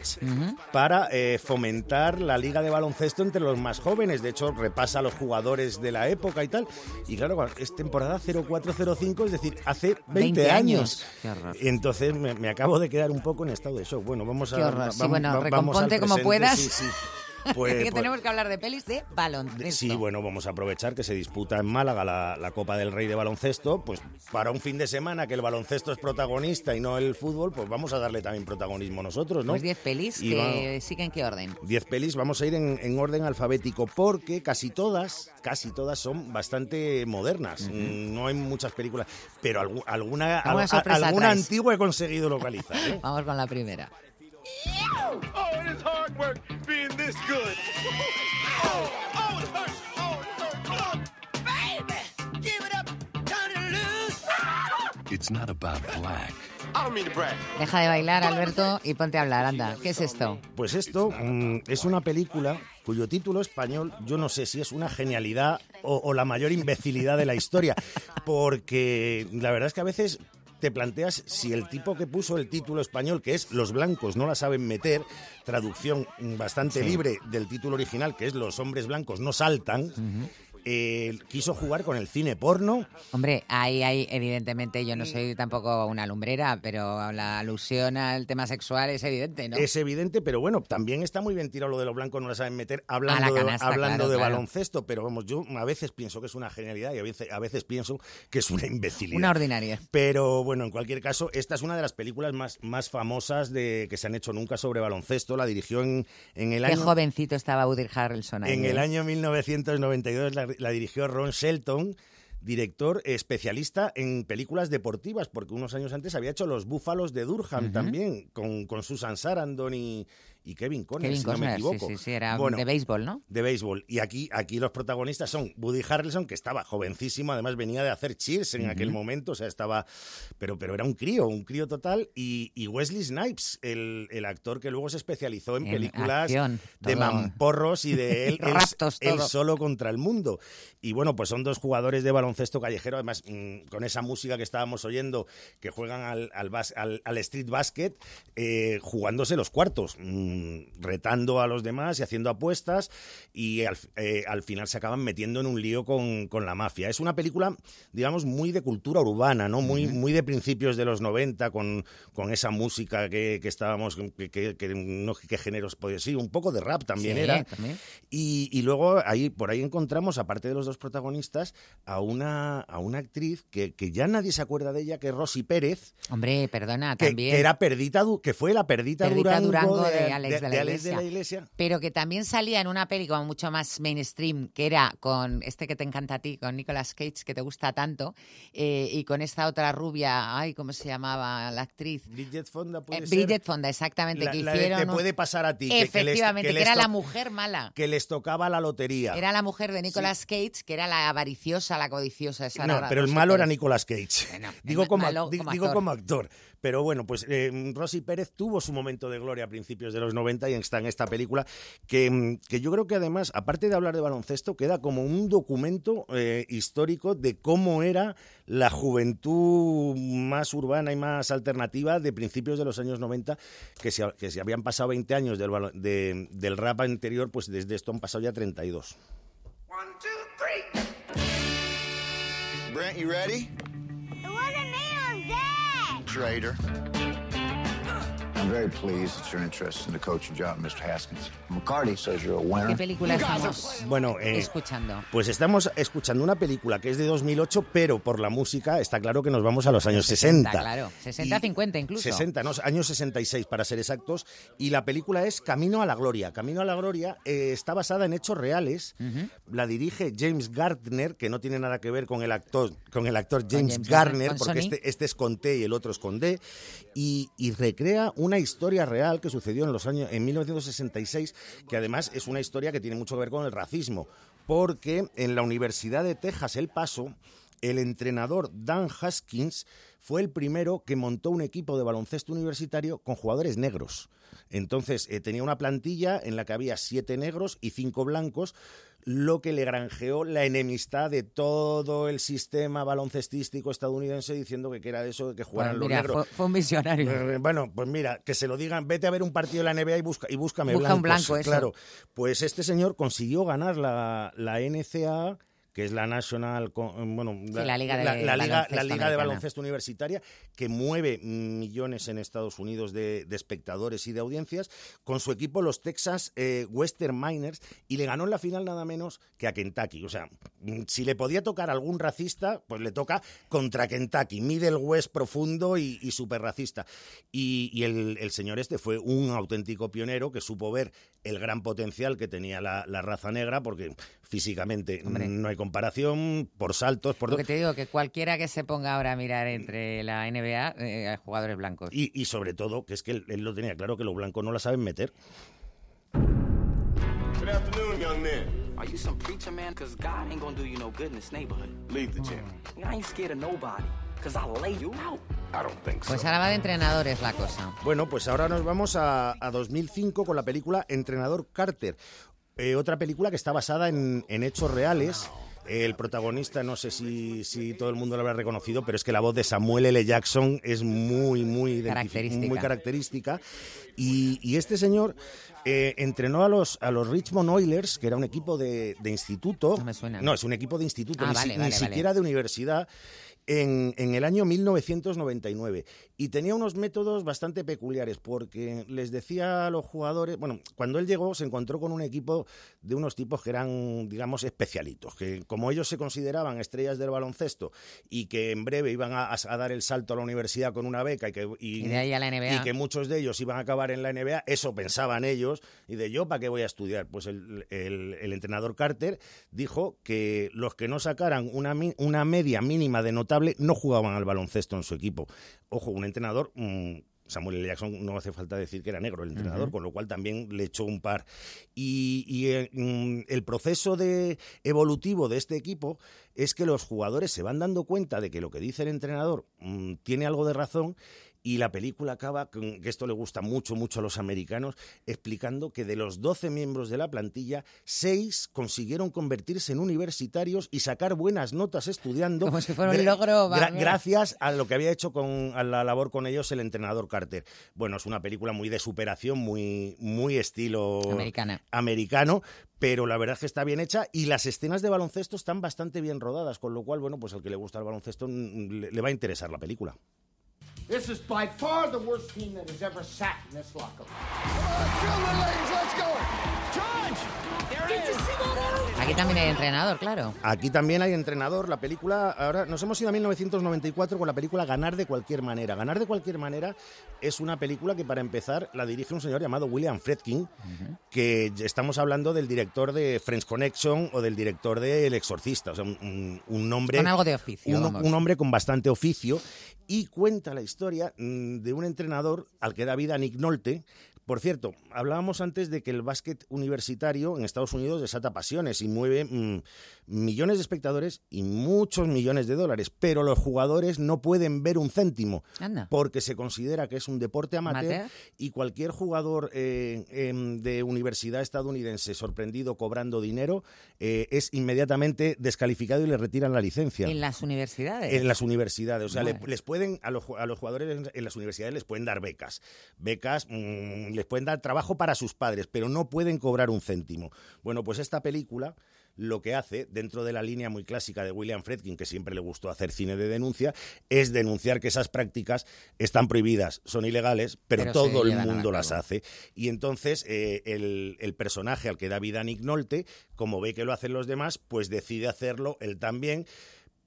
para eh, fomentar la liga de baloncesto entre los más jóvenes. De hecho, repasa a los jugadores de la época y tal. Y claro, es temporada 0405, es decir, hace 20, 20 años. años. Entonces me, me acabo de quedar un poco en estado de shock. Bueno, vamos a. Sí, bueno, vamos recomponte al como puedas. Sí, sí. Pues- que pues- tenemos que hablar de pelis de baloncesto. Sí, bueno, vamos a aprovechar que se disputa en Málaga la, la Copa del Rey de baloncesto, pues para un fin de semana que el baloncesto es protagonista y no el fútbol, pues vamos a darle también protagonismo nosotros, ¿no? Pues 10 pelis Y que siguen qué orden. 10 pelis, vamos a ir en, en orden alfabético porque casi todas, casi todas son bastante modernas. Mm, No hay muchas películas, pero algu- alguna, Alguna alguna antigua he conseguido localizar. ¿eh? Vamos con la primera. Oh, it is hard work being this good. Oh, oh, it hurts. Oh, it hurts. Oh, baby, give it up, turn it loose. It's not about black. Deja de bailar, Alberto, y ponte a hablar, anda. ¿Qué es esto? Pues esto mm, es una película cuyo título español yo no sé si es una genialidad o, o la mayor imbecilidad de la historia, porque la verdad es que a veces te planteas si el tipo que puso el título español, que es Los blancos no la saben meter, traducción bastante Sí. libre del título original, que es Los hombres blancos no saltan, eh, quiso jugar con el cine porno. Hombre, ahí hay, evidentemente, yo no soy tampoco una lumbrera, pero la alusión al tema sexual es evidente, ¿no? Es evidente, pero bueno, también está muy bien tirado lo de los blancos, no la saben meter hablando, de- hablando claro, de claro. baloncesto, pero vamos, yo a veces pienso que es una genialidad y a veces, a veces pienso que es una imbecilidad. Una ordinaria. Pero bueno, en cualquier caso, esta es una de las películas más, más famosas de, que se han hecho nunca sobre baloncesto. La dirigió en, en el Qué año... jovencito estaba Woody Harrelson ahí. En el ¿eh? año 1992 la, la dirigió Ron Shelton, director especialista en películas deportivas, porque unos años antes había hecho Los Búfalos de Durham también, con, con Susan Sarandon y, y Kevin Conner, Kevin si no me sí, equivoco. sí, sí, era Bueno, de béisbol, ¿no? de béisbol. Y aquí, aquí los protagonistas son Woody Harrelson, que estaba jovencísimo, además venía de hacer Cheers en aquel momento, o sea, estaba. Pero, pero era un crío, un crío total. Y, y Wesley Snipes, el, el actor que luego se especializó en, En películas acción, de mamporros y de él, Raptos, solo contra el mundo. Y bueno, pues son dos jugadores de baloncesto callejero, además mm, con esa música que estábamos oyendo, que juegan al, al, bas- al- al street basket, eh, jugándose los cuartos, mm, retando a los demás y haciendo apuestas, y al, eh, al final se acaban metiendo en un lío con, con la mafia. Es una película, digamos, muy de cultura urbana, ¿no? Muy, muy de principios de los 90, con, con esa música que, que estábamos, que, que- que no sé qué géneros podía ser, un poco de rap también Sí, era. también. Y, y luego ahí por ahí encontramos, aparte de los dos protagonistas, a una, a una actriz que, que ya nadie se acuerda de ella, que es Rosy Pérez, Hombre, perdona, también. que era Perdita, que fue la Perdita, Perdita Durango, Durango de Alex de la Alex de la Iglesia. Pero que también salía en una peli como mucho más mainstream, que era con este que te encanta a ti, con Nicolas Cage, que te gusta tanto, eh, y con esta otra rubia, ay, ¿cómo se llamaba la actriz? Bridget Fonda puede Eh, ser. Bridget Fonda, exactamente, La- que hicieron... Te puede pasar a ti. que- que les- Efectivamente, que, era la mujer mala. Que les tocaba la lotería. Era la mujer de Nicolas Cage, que era la avariciosa, la codiciosa. Esa No, pero el malo era. Nicolas Cage. Bueno, digo, malo como digo actor. como actor. Pero bueno, pues eh, Rosy Pérez tuvo su momento de gloria a principios de los 90 y está en esta película que, mm, que yo creo que además, aparte de hablar de baloncesto, queda como un documento eh, histórico de cómo era la juventud más urbana y más alternativa de principios de los años 90, que se, que se habían pasado 20 años del, de- del rap anterior, pues desde esto han pasado ya 32. Brent, you ready? It wasn't me, it was Dad. Traitor. I'm very pleased that you're interested in the coaching job, Mr. Haskins. McCarty says you're a winner. ¿Qué película estamos Bueno, eh, escuchando? Pues estamos escuchando una película que es de 2008, pero por la música está claro que nos vamos a los años 60. claro. 60, 50 incluso. 60, no, años 66 para ser exactos. Y la película es Camino a la Gloria. Camino a la Gloria eh, está basada en hechos reales. La dirige James Gardner, que no tiene nada que ver con el actor, con el actor James, James con porque este, este es con T y el otro es con D. Y, y recrea una historia real que sucedió en los años en 1966, que además es una historia que tiene mucho que ver con el racismo, porque en la Universidad de Texas El Paso el entrenador Dan Haskins fue el primero que montó un equipo de baloncesto universitario con jugadores negros. Entonces eh, tenía una plantilla en la que había siete negros y cinco blancos, lo que le granjeó la enemistad de todo el sistema baloncestístico estadounidense diciendo que, era eso de que jugaran Bueno, los mira, negros. fue, fue un visionario. Eh, Bueno, pues mira, que se lo digan, vete a ver un partido de la NBA y, busca, y búscame Busca un blancos. blanco, eso. Claro, pues este señor consiguió ganar la, la NCAA que es la National, con- bueno, la Liga de la, la Liga, Baloncesto la Liga de. Baloncesto Universitaria, que mueve millones en Estados Unidos de, de espectadores y de audiencias, con su equipo los Texas eh, Western Miners, y le ganó en la final nada menos que a Kentucky. O sea, mm, si le podía tocar algún racista, pues le toca contra Kentucky, Middle West profundo y, y súper racista. Y, y el, el señor este fue un auténtico pionero que supo ver el gran potencial que tenía la, la raza negra, porque físicamente Hombre. no hay comparación, por saltos, por Porque te digo que cualquiera que se ponga ahora a mirar entre la NBA, eh, hay jugadores blancos. Y, y sobre todo, que es que él, él lo tenía claro, que los blancos no la saben meter. Good afternoon, young man. Are you some preacher, man? Cause God ain't gonna do you no good in this neighborhood. Lead the gym. I ain't scared of nobody. Cause I'll lay you out. I don't think so. Pues ahora va de entrenadores la cosa. Bueno, pues ahora nos vamos a, a 2005 con la película Entrenador Carter. Eh, otra película que está basada en, en hechos reales. El protagonista, no sé si, si todo el mundo lo habrá reconocido, pero es que la voz de Samuel L. Jackson es muy, muy, Característica. muy característica. Y, y este señor eh, entrenó a los, a los Richmond Oilers, que era un equipo de, de instituto. No me suena. No, es un equipo de instituto, Ah, ni, vale, si- vale, ni vale. siquiera de universidad. En, en el año 1999 y tenía unos métodos bastante peculiares porque les decía a los jugadores, bueno, cuando él llegó se encontró con un equipo de unos tipos que eran, digamos, especialitos, que como ellos se consideraban estrellas del baloncesto y que en breve iban a, a dar el salto a la universidad con una beca y que, Y de ahí a la NBA. y que muchos de ellos iban a acabar en la NBA, eso pensaban ellos, y de yo, ¿para qué voy a estudiar? Pues el, el- el entrenador Carter dijo que los que no sacaran una, una media mínima de notable no jugaban al baloncesto en su equipo. Ojo, un entrenador... mm, Samuel L. Jackson no hace falta decir que era negro el entrenador, con lo cual también le echó un par. Y, y, eh, mm, el proceso de evolutivo de este equipo es que los jugadores se van dando cuenta de que lo que dice el entrenador mm, tiene algo de razón y la película acaba, con, que esto le gusta mucho, mucho a los americanos, explicando que de los 12 miembros de la plantilla, 6 consiguieron convertirse en universitarios y sacar buenas notas estudiando. Como si fuera un logro, gra- gracias a lo que había hecho con a la labor con ellos el entrenador Carter. Bueno, es una película muy de superación, muy, muy estilo Americana. americano, pero la verdad es que está bien hecha y las escenas de baloncesto están bastante bien rodadas, con lo cual, bueno, pues al que le gusta el baloncesto mm, le va a interesar la película. This is by far the worst team that has ever sat in this locker Aquí también hay entrenador, claro. Aquí también hay entrenador. La película, ahora nos hemos ido a 1994 con la película Ganar de cualquier manera. Ganar de cualquier manera es una película que para empezar la dirige un señor llamado William Fredkin, que estamos hablando del director de Friends Connection o del director de El Exorcista, o sea, un, un- nombre Con algo de oficio, un, un hombre con bastante oficio y cuenta la historia mm, de un entrenador al que da vida Nick Nolte. Por cierto, hablábamos antes de que el básquet universitario en Estados Unidos desata pasiones y mueve mm, millones de espectadores y muchos millones de dólares, pero los jugadores no pueden ver un céntimo Anda. porque se considera que es un deporte amateur, Amateur. y cualquier jugador eh, em, de universidad estadounidense sorprendido cobrando dinero eh, es inmediatamente descalificado y le retiran la licencia. En las universidades. En las universidades, o sea, le- les pueden a los, a los jugadores en- en las universidades les pueden dar becas, becas, mm, les pueden dar trabajo para sus padres, pero no pueden cobrar un céntimo. Bueno, pues esta película lo que hace, dentro de la línea muy clásica de William Fredkin, que siempre le gustó hacer cine de denuncia, es denunciar que esas prácticas están prohibidas, son ilegales, pero, todo el mundo las hace. Y entonces eh, el, el personaje al que da vida Nick Nolte, como ve que lo hacen los demás, pues decide hacerlo él también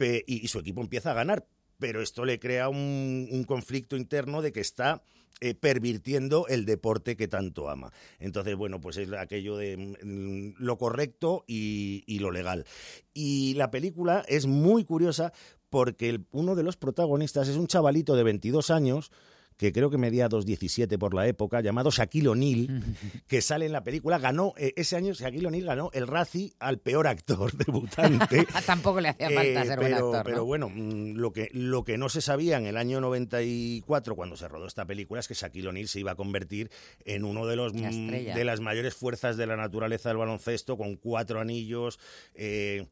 y, y su equipo empieza a ganar. Pero esto le crea un, un conflicto interno de que está eh, pervirtiendo el deporte que tanto ama. Entonces, bueno, pues es aquello de mm, lo correcto y, lo legal. Y la película es muy curiosa porque uno de los protagonistas es un chavalito de 22 años que creo que medía 2.17 por la época, llamado Shaquille O'Neal, que sale en la película, ganó, eh, ese año Shaquille O'Neal ganó el Razzie al peor actor debutante. Tampoco le hacía falta Eh, ser buen pero, actor, pero ¿no? bueno, mm, lo que, lo que no se sabía en el año 94, cuando se rodó esta película, es que Shaquille O'Neal se iba a convertir en uno de los La mm, de las mayores fuerzas de la naturaleza del baloncesto, con cuatro anillos. eh,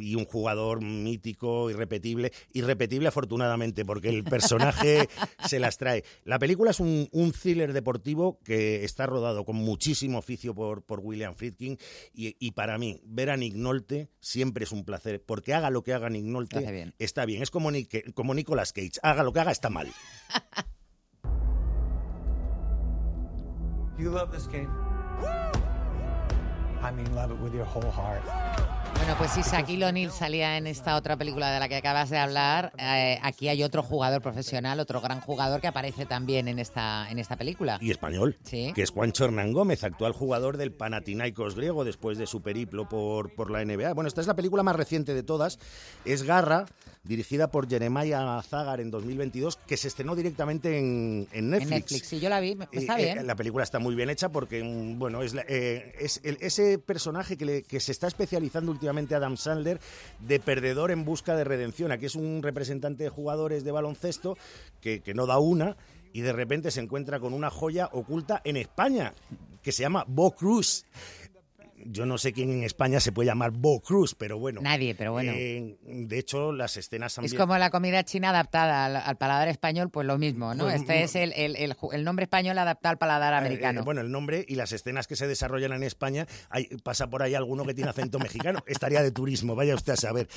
y un jugador mítico, irrepetible, irrepetible afortunadamente, porque el personaje se las trae. La película es un, un thriller deportivo que está rodado con muchísimo oficio por, por William Friedkin y, y para mí, ver a Nick Nolte siempre es un placer, porque haga lo que haga Nick Nolte, bien. está bien. Es como, Nick- como Nicolas Cage, haga lo que haga, está mal. You love this game? I mean, love it with your whole heart. Bueno, pues si Shaquille O'Neal salía en esta otra película de la que acabas de hablar, eh, aquí hay otro jugador profesional, otro gran jugador que aparece también en esta, en esta película. y español, Sí. que es Juancho Hernán Gómez, actual jugador del Panathinaikos griego después de su periplo por, por la NBA. Bueno, esta es la película más reciente de todas. Es Garra, dirigida por Jeremiah Zagar en 2022, que se estrenó directamente en, en Netflix. En Netflix, sí, yo la vi, está Eh, eh, bien. la película está muy bien hecha porque, mm, bueno, es, la- eh, es el- ese personaje que, le- que se está especializando últimamente Adam Sandler de perdedor en busca de redención. Aquí es un representante de jugadores de baloncesto que, que no da una y de repente se encuentra con una joya oculta en España que se llama Bo Cruz. Yo no sé quién en España se puede llamar Bo Cruz, pero bueno. Nadie, pero bueno. Eh, de hecho, las escenas Es como la comida china adaptada al, al paladar español, pues lo mismo, ¿no? Pues, este es el, el- el ju- el nombre español adaptado al paladar Eh, americano. eh, bueno, el nombre y las escenas que se desarrollan en España, hay, pasa por ahí alguno que tiene acento mexicano. Estaría de turismo, vaya usted a saber.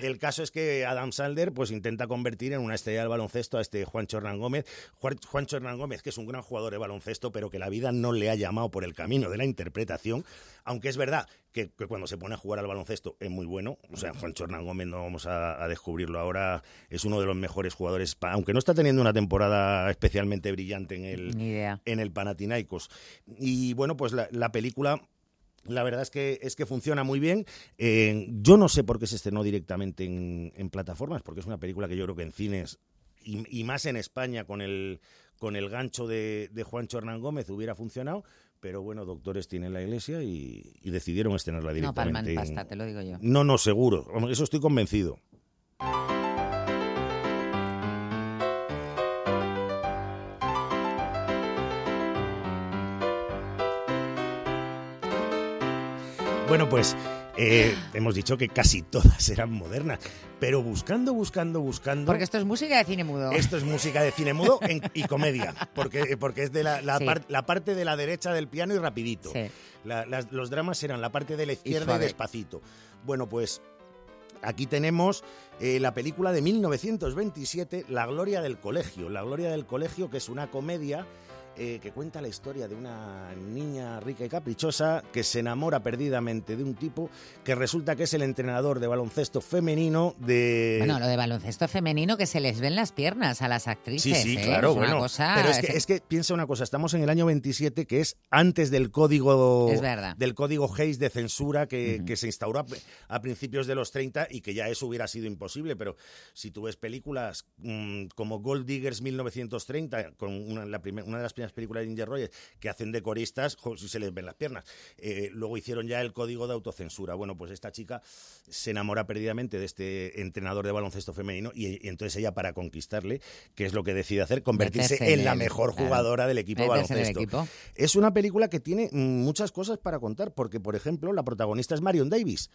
El caso es que Adam Sandler pues intenta convertir en una estrella del baloncesto a este Juancho Hernán Gómez. Juan- Juancho Hernán Gómez, que es un gran jugador de baloncesto, pero que la vida no le ha llamado por el camino de la interpretación, aunque es verdad que, que cuando se pone a jugar al baloncesto es muy bueno. O sea, Juancho Hernán Gómez no vamos a, a descubrirlo ahora, es uno de los mejores jugadores, pa- aunque no está teniendo una temporada especialmente brillante en el, en el Panathinaikos. Y bueno, pues la, la película... La verdad es que es que funciona muy bien. Eh, yo no sé por qué se estrenó directamente en, en plataformas, porque es una película que yo creo que en cines y, y más en España con el con el gancho de, de Juancho Hernán Gómez hubiera funcionado. Pero bueno, doctores tienen la iglesia y, y decidieron estrenarla no directamente. palman en- pasta, te lo digo yo. No, no, seguro. Eso estoy convencido. Bueno, pues eh, hemos dicho que casi todas eran modernas, pero buscando, buscando, buscando. Porque esto es música de cine mudo. Esto es música de cine mudo en- y comedia, porque, porque es de la, la Sí. par- la parte de la derecha del piano y rapidito. Sí. La- las- los dramas eran la parte de la izquierda y, despacito. Bueno, pues aquí tenemos eh, la película de 1927, La Gloria del Colegio. La Gloria del Colegio, que es una comedia eh, que cuenta la historia de una niña rica y caprichosa que se enamora perdidamente de un tipo que resulta que es el entrenador de baloncesto femenino de... Bueno, lo de baloncesto femenino que se les ven las piernas a las Sí, actrices. sí, ¿eh? claro, Es bueno. cosa- pero es que, es que piensa una cosa, estamos en el año 27, que es antes del código Es verdad. del código Hayes de censura que, que se instauró a, a principios de los 30 y que ya eso hubiera sido imposible. Pero si tú ves películas mm, como Gold Diggers 1930, con una, la primer- una de las primeras películas de Ginger Rogers, que hacen de coristas, jo, si se les ven las piernas. Eh, luego hicieron ya el código de autocensura. Bueno, pues esta chica se enamora perdidamente de este entrenador de baloncesto femenino y, y entonces ella para conquistarle, ¿qué es lo que decide hacer? Convertirse Meterse en, en la el- mejor claro. jugadora del equipo de Meterse baloncesto. equipo. Es una película que tiene muchas cosas para contar, porque, por ejemplo, la protagonista es Marion Davis.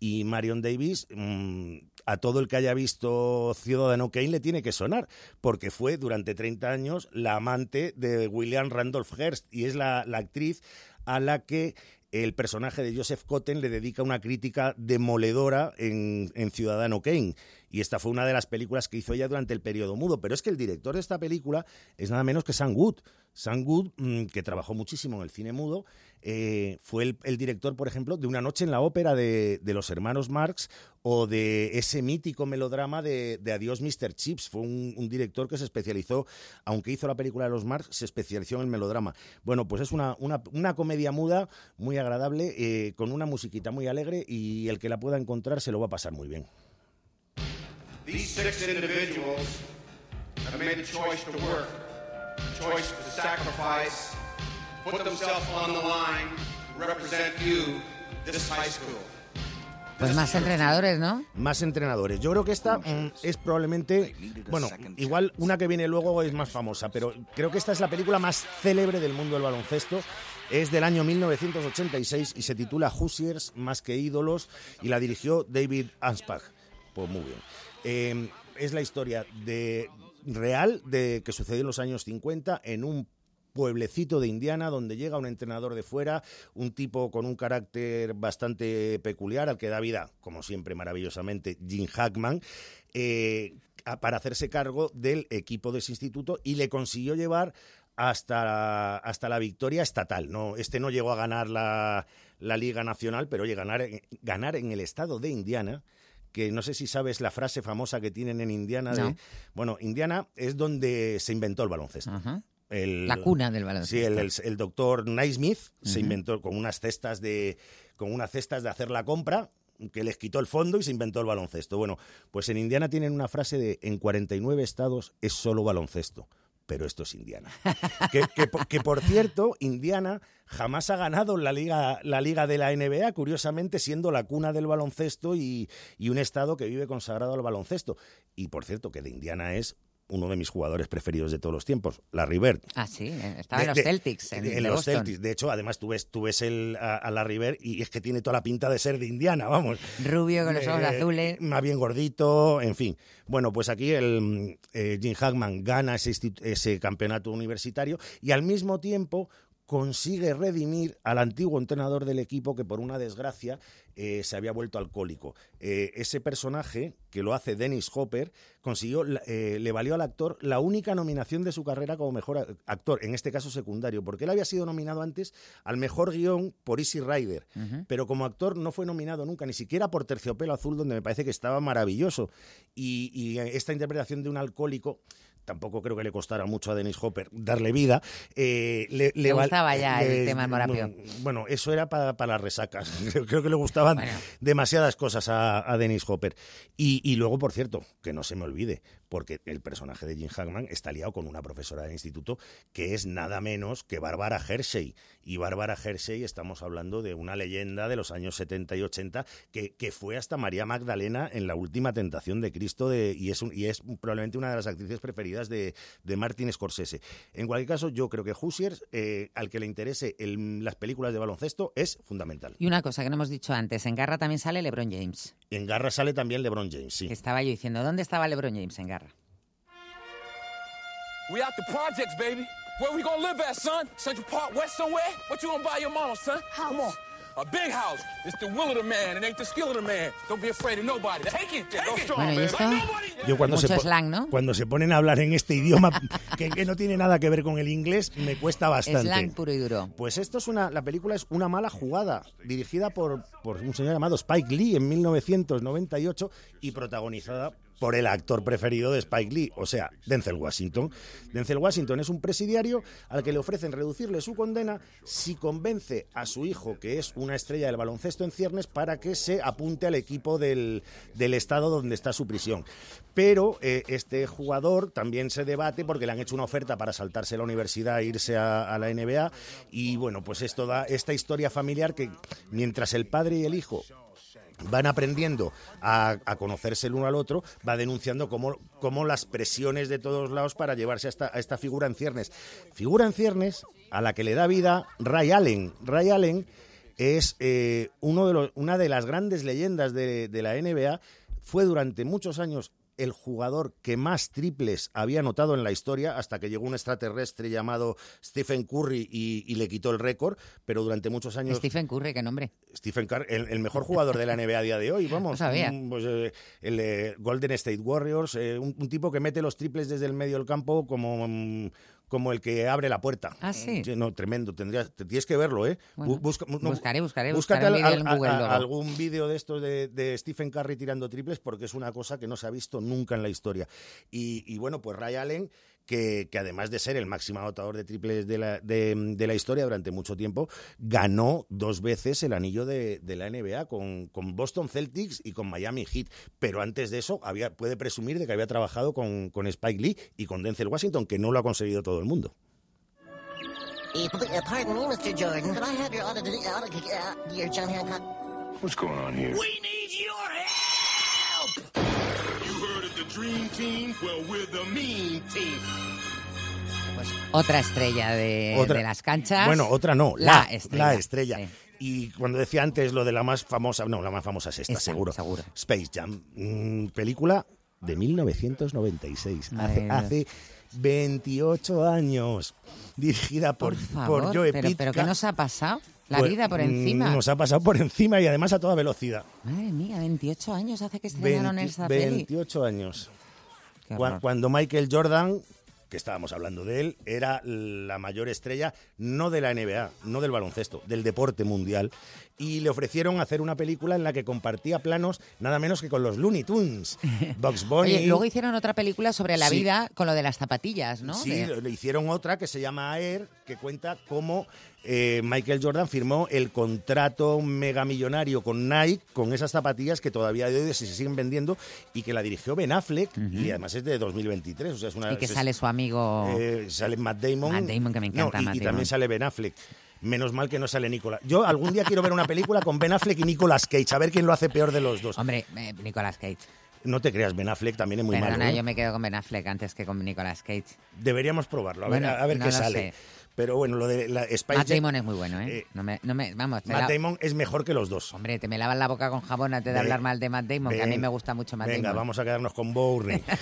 Y Marion Davis, mm, a todo el que haya visto Ciudadano Kane le tiene que sonar, porque fue durante 30 años la amante de William Randolph Hearst y es la, actriz a la que el personaje de Joseph Cotten le dedica una crítica demoledora en, en Ciudadano Kane. Y esta fue una de las películas que hizo ella durante el periodo mudo. Pero es que el director de esta película es nada menos que Sam Wood. Sam Wood, mm, que trabajó muchísimo en el cine mudo, eh, fue el, director, por ejemplo, de Una noche en la ópera de, de los hermanos Marx o de ese mítico melodrama de, Adiós Mr. Chips. Fue un, director que se especializó, aunque hizo la película de los Marx, se especializó en el melodrama. Bueno, pues es una, una, comedia muda muy agradable, eh, con una musiquita muy alegre y el que la pueda encontrar se lo va a pasar muy bien. These six put themselves on the line to represent you, this high school. Pues más entrenadores, ¿no? Más entrenadores. Yo creo que esta mm, es probablemente, bueno, igual una que viene luego es más famosa, pero creo que esta es la película más célebre del mundo del baloncesto. Es del año 1986 y se titula Hoosiers más que ídolos y la dirigió David Anspach. Pues muy bien. Eh, es la historia de real de que sucedió en los años 50 en un pueblecito de Indiana donde llega un entrenador de fuera, un tipo con un carácter bastante peculiar al que da vida, como siempre maravillosamente, Jim Hackman, eh, para hacerse cargo del equipo de ese instituto y le consiguió llevar hasta, hasta la victoria estatal. No, este no llegó a ganar la, la Liga Nacional, pero oye, ganar, en- ganar en el estado de Indiana que no sé si sabes la frase famosa que tienen en Indiana de, No. bueno, Indiana es donde se inventó el baloncesto. El- La cuna del baloncesto. Sí, el, el- el doctor Naismith se inventó con unas cestas de con unas cestas de hacer la compra que les quitó el fondo y se inventó el baloncesto. Bueno, pues en Indiana tienen una frase de en 49 estados es solo baloncesto. Pero esto es Indiana. Que, que que, por cierto, Indiana jamás ha ganado la liga, la liga de la NBA, curiosamente siendo la cuna del baloncesto y, y un estado que vive consagrado al baloncesto. Y por cierto, que de Indiana es uno de mis jugadores preferidos de todos los tiempos, Larry Bird. Ah, sí, estaba De- en los de- Celtics. En, los Boston. Celtics. De hecho, además tú ves, tú ves el, a, a Larry Bird y es que tiene toda la pinta de ser de Indiana, vamos. Rubio con los ojos Eh, azules. Más bien gordito, en fin. Bueno, pues aquí el eh, Jim Hackman gana ese, ese campeonato universitario y al mismo tiempo consigue redimir al antiguo entrenador del equipo que por una desgracia eh, se había vuelto alcohólico. Eh, ese personaje, que lo hace Dennis Hopper, consiguió, eh, le valió al actor la única nominación de su carrera como mejor actor, en este caso secundario, porque él había sido nominado antes al mejor guion por Easy Rider, pero como actor no fue nominado nunca, ni siquiera por Terciopelo Azul, donde me parece que estaba maravilloso. Y, y esta interpretación de un alcohólico tampoco creo que le costara mucho a Dennis Hopper darle vida. eh, le, gustaba ya el le- tema del Morapio. Bueno, eso era para, para las resacas. Creo, creo que le gustaban demasiadas cosas a, a Dennis Hopper. Y, y luego, por cierto, que no se me olvide, porque el personaje de Jim Hackman está liado con una profesora de instituto que es nada menos que Bárbara Hershey. Y Bárbara Hershey, estamos hablando de una leyenda de los años 70 y 80 que, que fue hasta María Magdalena en la última tentación de Cristo de, y, es un- y es probablemente una de las actrices preferidas de, de Martin Scorsese. En cualquier caso, yo creo que Hoosiers, eh, al que le interese el- las películas de baloncesto, es fundamental. Y una cosa que no hemos dicho antes, en Garra también sale LeBron James. En Garra sale también LeBron James, sí. Estaba yo diciendo, ¿dónde estaba LeBron James en Garra? We out the projects, baby. Where we gonna live at, son? Central Park West somewhere? What you gonna buy your mama, son? Come on. A big house. It's the will of the man. It ain't the skill of the man. Don't be afraid of nobody. Take it. Take it. Bueno, ¿y esto? Yo cuando Mucho se, slang, ¿no? cuando se ponen a hablar en este idioma que, que no tiene nada que ver con el inglés, me cuesta bastante. Slang puro y duro. Pues esto es una, la película es una mala jugada, dirigida por, por un señor llamado Spike Lee en 1998 y protagonizada por el actor preferido de Spike Lee, o sea, Denzel Washington. Denzel Washington es un presidiario al que le ofrecen reducirle su condena si convence a su hijo, que es una estrella del baloncesto en ciernes, para que se apunte al equipo del, del estado donde está su prisión. Pero eh, este jugador también se debate porque le han hecho una oferta para saltarse la universidad e irse a, a la NBA. Y bueno, pues esto da esta historia familiar que mientras el padre y el hijo van aprendiendo a, a conocerse el uno al otro, va denunciando cómo, cómo las presiones de todos lados para llevarse a esta, a esta figura en ciernes. Figura en ciernes a la que le da vida Ray Allen. Ray Allen es eh, uno de los, una de las grandes leyendas de, de la NBA, fue durante muchos años el jugador que más triples había anotado en la historia hasta que llegó un extraterrestre llamado Stephen Curry y, y le quitó el récord, pero durante muchos años... Stephen Curry, qué nombre. Stephen Curry, el, el mejor jugador de la NBA a día de hoy, vamos. No sabía. Pues, eh, el eh, Golden State Warriors, eh, un, un tipo que mete los triples desde el medio del campo como, mm, como el que abre la puerta. Ah, sí. No, tremendo. Tendrías, te tienes que verlo, ¿eh? Bueno, Bu- busca- no, buscaré, buscaré, búscate al- en Google a- algún vídeo de estos de, de Stephen Curry tirando triples porque es una cosa que no se ha visto nunca en la historia. Y, y bueno, pues Ray Allen que, que además de ser el máximo anotador de triples de la, de, de la historia durante mucho tiempo, ganó dos veces el anillo de, de la NBA con, con Boston Celtics y con Miami Heat. Pero antes de eso había, puede presumir de que había trabajado con, con Spike Lee y con Denzel Washington, que no lo ha conseguido todo el mundo. Uh, pl- uh, pardon me, Mr. Jordan. Could I have your auto, auto uh, your John Hancock? What's going on here? We need dream team? Well, we're the mean team. Otra estrella de, Otra- de las canchas. Bueno, otra no, La la, estrella. la estrella. Y cuando decía antes lo de la más famosa, no, la más famosa es esta, Esta, seguro. seguro. Space Jam, mm, película de 1996, Madre hace, hace 28 años, dirigida por, Por favor, por Joe pero, Pitka. pero ¿qué nos ha pasado? La Pues, vida por mm, encima. Nos ha pasado por encima y además a toda velocidad. Madre mía, 28 años hace que estrenaron 20 esta peli. 28 años. Cuando Michael Jordan, que estábamos hablando de él, era la mayor estrella no de la NBA, no del baloncesto, del deporte mundial. Y le ofrecieron hacer una película en la que compartía planos nada menos que con los Looney Tunes. Bugs Bunny. Oye, luego hicieron otra película sobre la Sí. vida con lo de las zapatillas, ¿no? Sí, De- le- hicieron otra que se llama Air, que cuenta cómo eh, Michael Jordan firmó el contrato megamillonario con Nike, con esas zapatillas que todavía de hoy se siguen vendiendo y que la dirigió Ben Affleck y además es de 2023. O sea, es una, y que es- sale su amigo... eh, sale Matt Damon. Matt Damon, que me encanta No, y, Matt y Damon. también sale Ben Affleck. Menos mal que no sale Nicolas. Yo algún día quiero ver una película con Ben Affleck y Nicolas Cage, a ver quién lo hace peor de los dos. Hombre, eh, Nicolas Cage. No te creas, Ben Affleck también es muy Perdona, malo. ¿eh? yo me quedo con Ben Affleck antes que con Nicolas Cage. Deberíamos probarlo, a ver, Bueno, a ver no qué sale. sé. Pero bueno, lo de la Spice Matt Damon es muy bueno, ¿eh? no me, no me, vamos, te Matt la- Damon es mejor que los dos. Hombre, te me lavas la boca con jabón antes de hablar mal de Matt Damon, que a mí me gusta mucho Matt Venga, Damon. vamos a quedarnos con Bourne.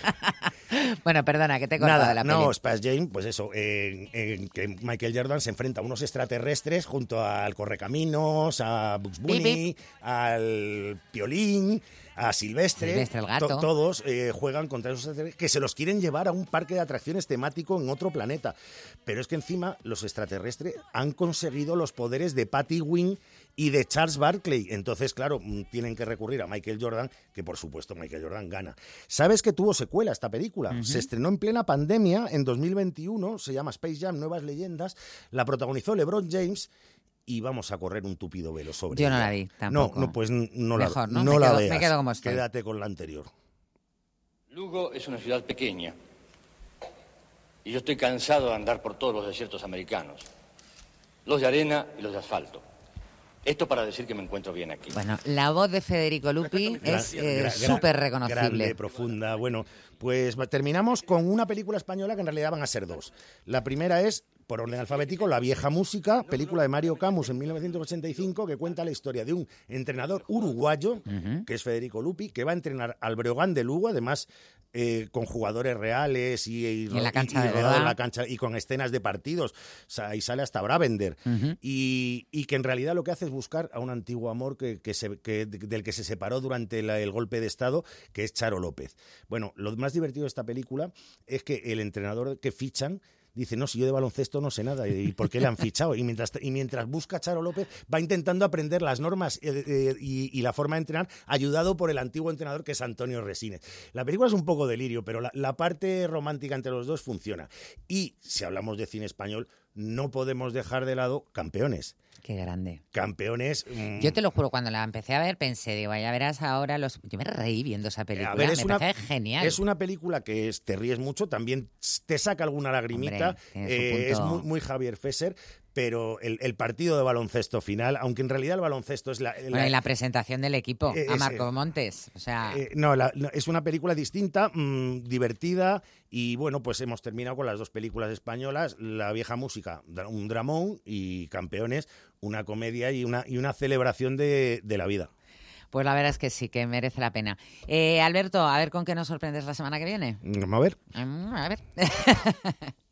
Bueno, perdona, que te he cortado Nada, de la no, peli. Space Jam, pues eso, en que Michael Jordan se enfrenta a unos extraterrestres junto al Correcaminos, a Bugs Bunny, al Piolín, a Silvestre. Silvestre el gato. To- todos eh, juegan contra esos extraterrestres que se los quieren llevar a un parque de atracciones temático en otro planeta. Pero es que encima los extraterrestres han conseguido los poderes de Patty Wing y de Charles Barkley. Entonces, claro, mm, tienen que recurrir a Michael Jordan, que por supuesto Michael Jordan gana. ¿Sabes que tuvo secuela esta película? Se estrenó en plena pandemia en 2021, se llama Space Jam Nuevas Leyendas, la protagonizó LeBron James y vamos a correr un tupido velo sobre Yo no ella. la vi, tampoco. No, no, pues no la, Mejor, ¿no? no Me la quedo- me quedo como estoy. Quédate con la anterior. Lugo es una ciudad pequeña. Y yo estoy cansado de andar por todos los desiertos americanos. Los de arena y los de asfalto. Esto para decir que me encuentro bien aquí. Bueno, la voz de Federico Lupi es eh, súper Grande, reconocible. profunda. Bueno, pues terminamos con una película española que en realidad van a ser dos. La primera es, por orden alfabético, La vieja música, película de Mario Camus en 1985, que cuenta la historia de un entrenador uruguayo, que es Federico Lupi, que va a entrenar al Breogán de Lugo, además eh, con jugadores reales y, y- en la cancha de rodado en verdad. la cancha y con escenas de partidos. O sea, y sale hasta Bravender. Y, y que en realidad lo que hace es buscar a un antiguo amor que, que se- que- del que se separó durante la- el golpe de Estado, que es Charo López. Bueno, lo más divertido de esta película es que el entrenador que fichan dice, no, si yo de baloncesto no sé nada, ¿y por qué le han fichado? Y mientras, y mientras busca a Charo López, va intentando aprender las normas eh, eh, y, la forma de entrenar, ayudado por el antiguo entrenador que es Antonio Resines. La película es un poco delirio, pero la parte romántica entre los dos funciona. Y si hablamos de cine español, no podemos dejar de lado campeones. Qué grande. Campeones. mm, Yo te lo juro, cuando la empecé a ver pensé, digo, ya verás ahora los... Yo me reí viendo esa película, A ver, es me una, parece genial. es una película que es- te ríes mucho, también te saca alguna lagrimita. Hombre, eh, es muy, muy Javier Fesser, pero el, el partido de baloncesto final, aunque en realidad el baloncesto es la. Bueno, y la presentación del equipo, Eh, a Marco eh, Montes. O sea, Eh, no, la- no, es una película distinta, mm, divertida y bueno, pues hemos terminado con las dos películas españolas, La vieja música, un dramón y Campeones, una comedia y una, y una celebración de, de la vida. pues la verdad es que sí, que merece la pena. Eh, Alberto, a ver con qué nos sorprendes la semana que viene. Vamos a ver. Mm, A ver.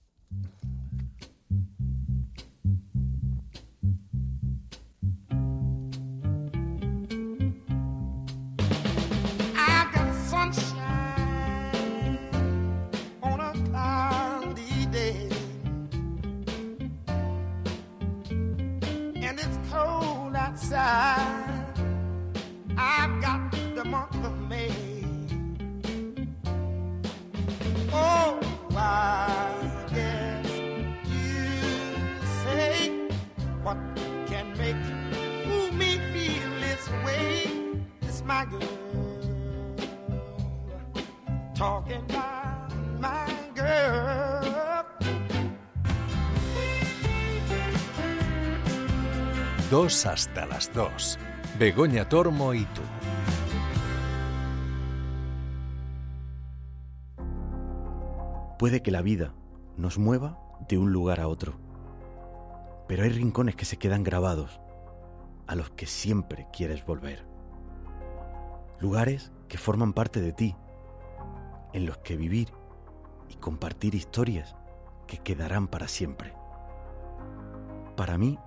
cold outside. I've got the month of May. Oh, I guess you say what can make ooh, me feel this way. It's my girl talking about my girl. Dos hasta las dos. Begoña Tormo y tú. Puede que la vida nos mueva de un lugar a otro, pero hay rincones que se quedan grabados, a los que siempre quieres volver. Lugares que forman parte de ti, en los que vivir y compartir historias que quedarán para siempre. Para mí,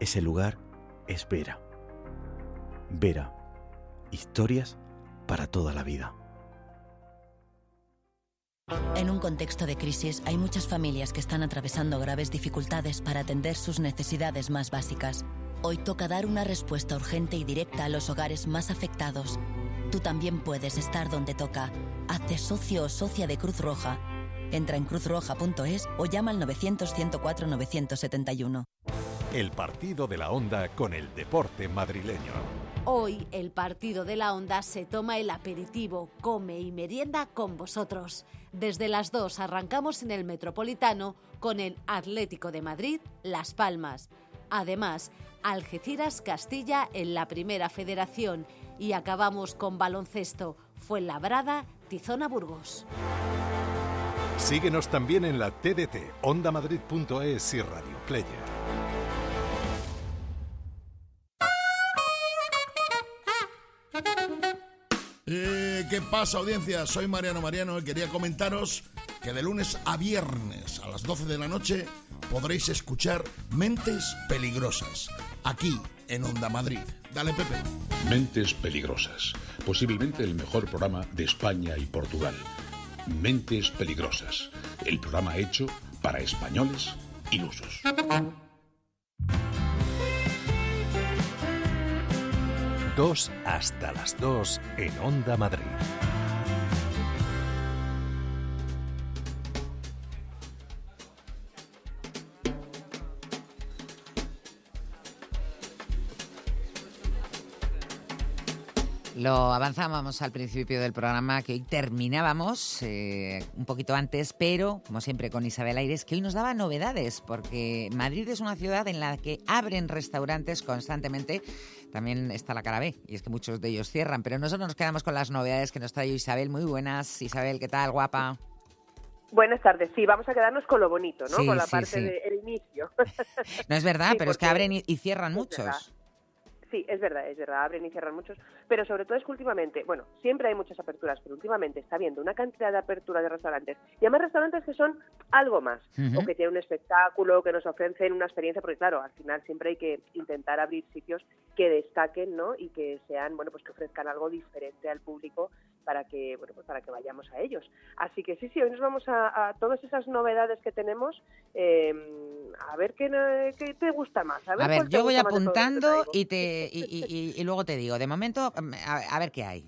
ese lugar es Vera. Vera, historias para toda la vida. En un contexto de crisis hay muchas familias que están atravesando graves dificultades para atender sus necesidades más básicas. Hoy toca dar una respuesta urgente y directa a los hogares más afectados. Tú también puedes estar donde toca. Hazte socio o socia de Cruz Roja. Entra en cruzroja.es o llama al 900-104-971. El partido de la onda con el deporte madrileño. Hoy el partido de la onda se toma el aperitivo, come y merienda con vosotros. Desde las 2 arrancamos en el Metropolitano con el Atlético de Madrid, Las Palmas. Además, Algeciras Castilla en la Primera Federación y acabamos con baloncesto, Fuenlabrada, Tizona Burgos. Síguenos también en la TDT, ondamadrid.es y Radio Player. ¿Qué pasa, audiencia? Soy Mariano Mariano y quería comentaros que de lunes a viernes a las 12 de la noche podréis escuchar Mentes Peligrosas, aquí en Onda Madrid. Dale, Pepe. Mentes Peligrosas, posiblemente el mejor programa de España y Portugal. Mentes Peligrosas, el programa hecho para españoles ilusos. Dos hasta las dos en Onda Madrid. Lo avanzábamos al principio del programa que hoy terminábamos eh, un poquito antes, pero como siempre con Isabel Aires, que hoy nos daba novedades, porque Madrid es una ciudad en la que abren restaurantes constantemente. También está la cara B, y es que muchos de ellos cierran, pero nosotros nos quedamos con las novedades que nos trae Isabel. Muy buenas, Isabel, ¿qué tal, guapa? Buenas tardes. Sí, vamos a quedarnos con lo bonito, ¿no? Sí, con la sí, parte sí. del inicio. No es verdad, pero es que abren y, y cierran muchos. verdad. Sí, es verdad, es verdad, abren y cierran muchos, pero sobre todo es que últimamente, bueno, siempre hay muchas aperturas, pero últimamente está habiendo una cantidad de aperturas de restaurantes, y además restaurantes que son algo más, o que tienen un espectáculo, que nos ofrecen una experiencia, porque claro, al final siempre hay que intentar abrir sitios que destaquen, ¿no? Y que sean, bueno, pues que ofrezcan algo diferente al público para que, bueno, pues para que vayamos a ellos. Así que sí, sí, hoy nos vamos a, a todas esas novedades que tenemos, eh, a ver qué, qué te gusta más. A ver, A ver, yo voy te apuntando y, te, y, y- y- y luego te digo. De momento, a, ver qué hay.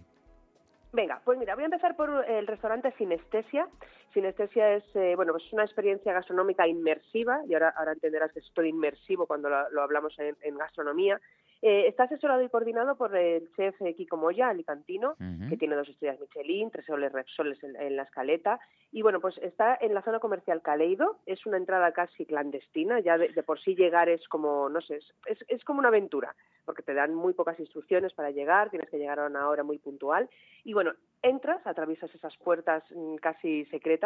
Venga, pues mira, voy a empezar por el restaurante Sinestesia. Sinestesia es, eh, bueno, pues una experiencia gastronómica inmersiva, y ahora, ahora entenderás que es todo inmersivo cuando lo, lo hablamos en, en gastronomía. Eh, está asesorado y coordinado por el chef eh, Kiko Moya, alicantino, que tiene dos estrellas Michelin, tres soles Repsoles en, en la escaleta. Y bueno, pues está en la zona comercial Caleido, es una entrada casi clandestina, ya de, de por sí llegar es como, no sé, es, es, es como una aventura, porque te dan muy pocas instrucciones para llegar, tienes que llegar a una hora muy puntual. Y bueno, entras, atraviesas esas puertas mm, casi secretas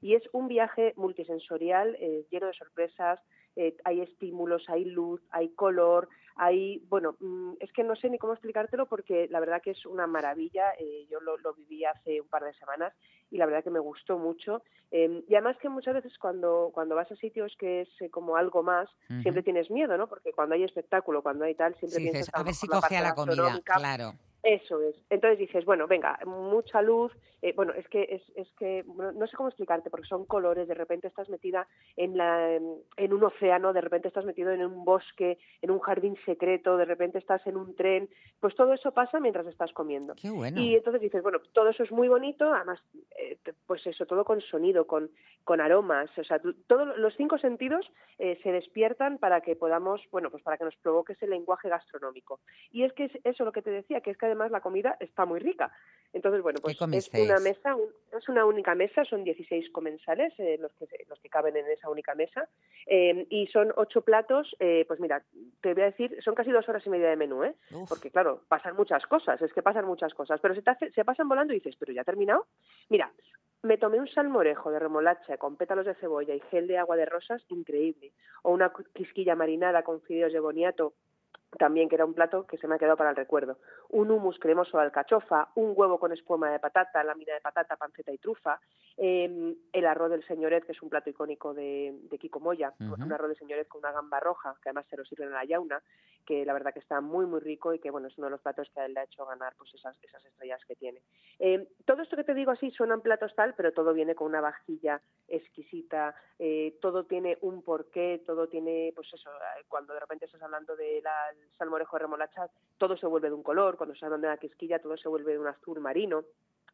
y es un viaje multisensorial eh, lleno de sorpresas, eh, hay estímulos, hay luz, hay color, hay, bueno, mm, es que no sé ni cómo explicártelo porque la verdad que es una maravilla, eh, yo lo, lo viví hace un par de semanas y la verdad que me gustó mucho. Eh, y además que muchas veces cuando, cuando vas a sitios que es como algo más, siempre tienes miedo, ¿no? Porque cuando hay espectáculo, cuando hay tal, siempre Sí, piensas dices, a a ver si coge a la comida. Claro. Eso es. Entonces dices, bueno, venga, mucha luz. eh, bueno, es que es, es que bueno, no sé cómo explicarte porque son colores. De repente estás metida en la en un océano, de repente estás metido en un bosque, en un jardín secreto, de repente estás en un tren. Pues todo eso pasa mientras estás comiendo. Qué bueno. Y entonces dices, bueno, todo eso es muy bonito, además, eh, pues eso, todo con sonido, con, con aromas, o sea, todos los cinco sentidos eh, se despiertan para que podamos, bueno, pues para que nos provoque ese lenguaje gastronómico. Y es que es eso lo que te decía, que es que además la comida está muy rica. Entonces, bueno, pues es una mesa, un- es una única mesa, son 16 comensales eh, los, que, los que caben en esa única mesa, eh, y son ocho platos, eh, pues mira, te voy a decir, son casi dos horas y media de menú, ¿eh? Porque claro, pasan muchas cosas, es que pasan muchas cosas, pero se, te hace- se pasan volando y dices, pero ya ha terminado. Mira, me tomé un salmorejo de remolacha con pétalos de cebolla y gel de agua de rosas increíble. O una quisquilla marinada con fideos de boniato también que era un plato que se me ha quedado para el recuerdo. Un hummus cremoso de alcachofa, un huevo con espuma de patata, lámina de patata, panceta y trufa, eh, el arroz del señoret, que es un plato icónico de, de Kiko Moya, un arroz de señoret con una gamba roja, que además se lo sirven en la yauna, que la verdad que está muy, muy rico y que bueno es uno de los platos que a él le ha hecho ganar pues esas, esas estrellas que tiene. Eh, todo esto que te digo así suenan platos tal, pero todo viene con una vajilla exquisita, eh, todo tiene un porqué, todo tiene, pues eso, eh, cuando de repente estás hablando del salmorejo de remolacha, todo se vuelve de un color, cuando hablando de la quisquilla, todo se vuelve de un azul marino.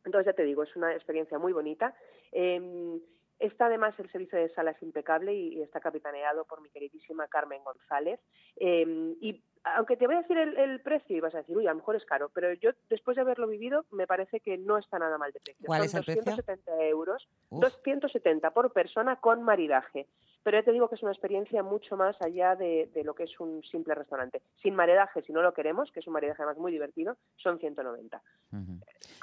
Entonces, ya te digo, es una experiencia muy bonita. Eh, Está además el servicio de sala es impecable y, y está capitaneado por mi queridísima Carmen González. Eh, y aunque te voy a decir el, el precio y vas a decir, uy, a lo mejor es caro, pero yo después de haberlo vivido me parece que no está nada mal de precio. ¿Cuál Son es el precio? 270 euros, Uf. 270 por persona con maridaje. Pero ya te digo que es una experiencia mucho más allá de, de lo que es un simple restaurante. Sin maridaje, si no lo queremos, que es un maridaje además muy divertido, son 190. Sí,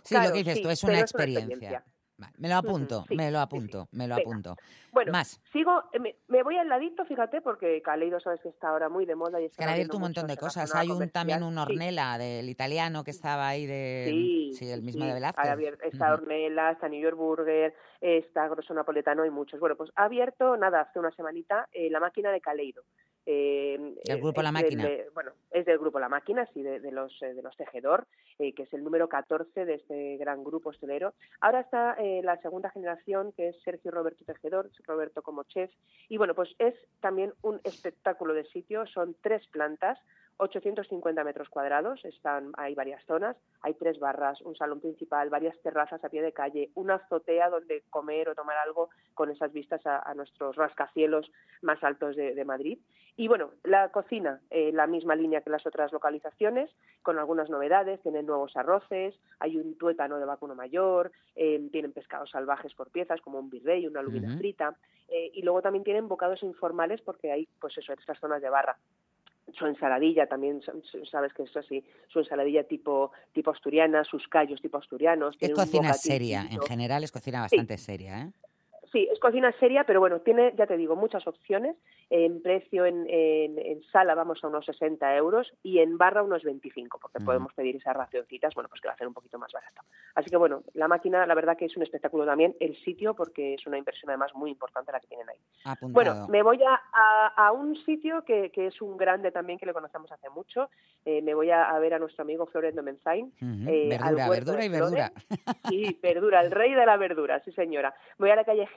Claro, lo que dices sí, tú es una experiencia. Vale, me lo apunto, sí, me lo sí, apunto, me lo Venga. apunto. Bueno, Más. sigo, eh, me, me voy al ladito, fíjate, porque Caleido sabes que está ahora muy de moda y Que está han abriendo abierto un montón de cosas. Hay un también un. Ornella del italiano que estaba ahí de Sí, el mismo de Velázquez. Está. Ornella, está New York Burger, está Grosso Napoletano y muchos. Bueno, pues ha abierto, nada, hace una semanita, eh, la máquina de Caleido. Eh, El eh, grupo La del, Máquina. bueno, es del grupo La Máquina, sí, de, de los eh, de los Tejedor, eh, que es el número 14 de este gran grupo hostelero. Ahora está eh, la segunda generación, que es Sergio Roberto Tejedor, Roberto como chef. Y bueno, pues es también un espectáculo de sitio. Son tres plantas, 850 metros cuadrados, están, hay varias zonas, hay tres barras, un salón principal, varias terrazas a pie de calle, una azotea donde comer o tomar algo con esas vistas a, a nuestros rascacielos más altos de, de Madrid. Y bueno, la cocina, eh, la misma línea que las otras localizaciones, con algunas novedades, tienen nuevos arroces, hay un tuétano de vacuno mayor, eh, tienen pescados salvajes por piezas, como un virrey, una lubina frita, eh, y luego también tienen bocados informales porque hay, pues eso, estas zonas de barra. Su ensaladilla también sa- sabes que es así su ensaladilla tipo tipo asturiana sus callos tipo asturianos Es cocina seria, en general es cocina bastante seria, ¿eh? Sí, es cocina seria, pero bueno, tiene, ya te digo, muchas opciones. En precio en, en, en sala vamos a unos 60 euros y en barra unos 25, porque podemos pedir esas racioncitas, bueno, pues que va a ser un poquito más barato. Así que bueno, la máquina, la verdad que es un espectáculo también, el sitio, porque es una inversión además muy importante la que tienen ahí. Apuntado. Bueno, me voy a, a- a un sitio que, que es un grande también, que le conocemos hace mucho. Eh, me voy a, a ver a nuestro amigo Florendo Menzain. Eh, verdura, verdura y verdura. Sí, verdura, el rey de la verdura, sí señora. Voy a la calle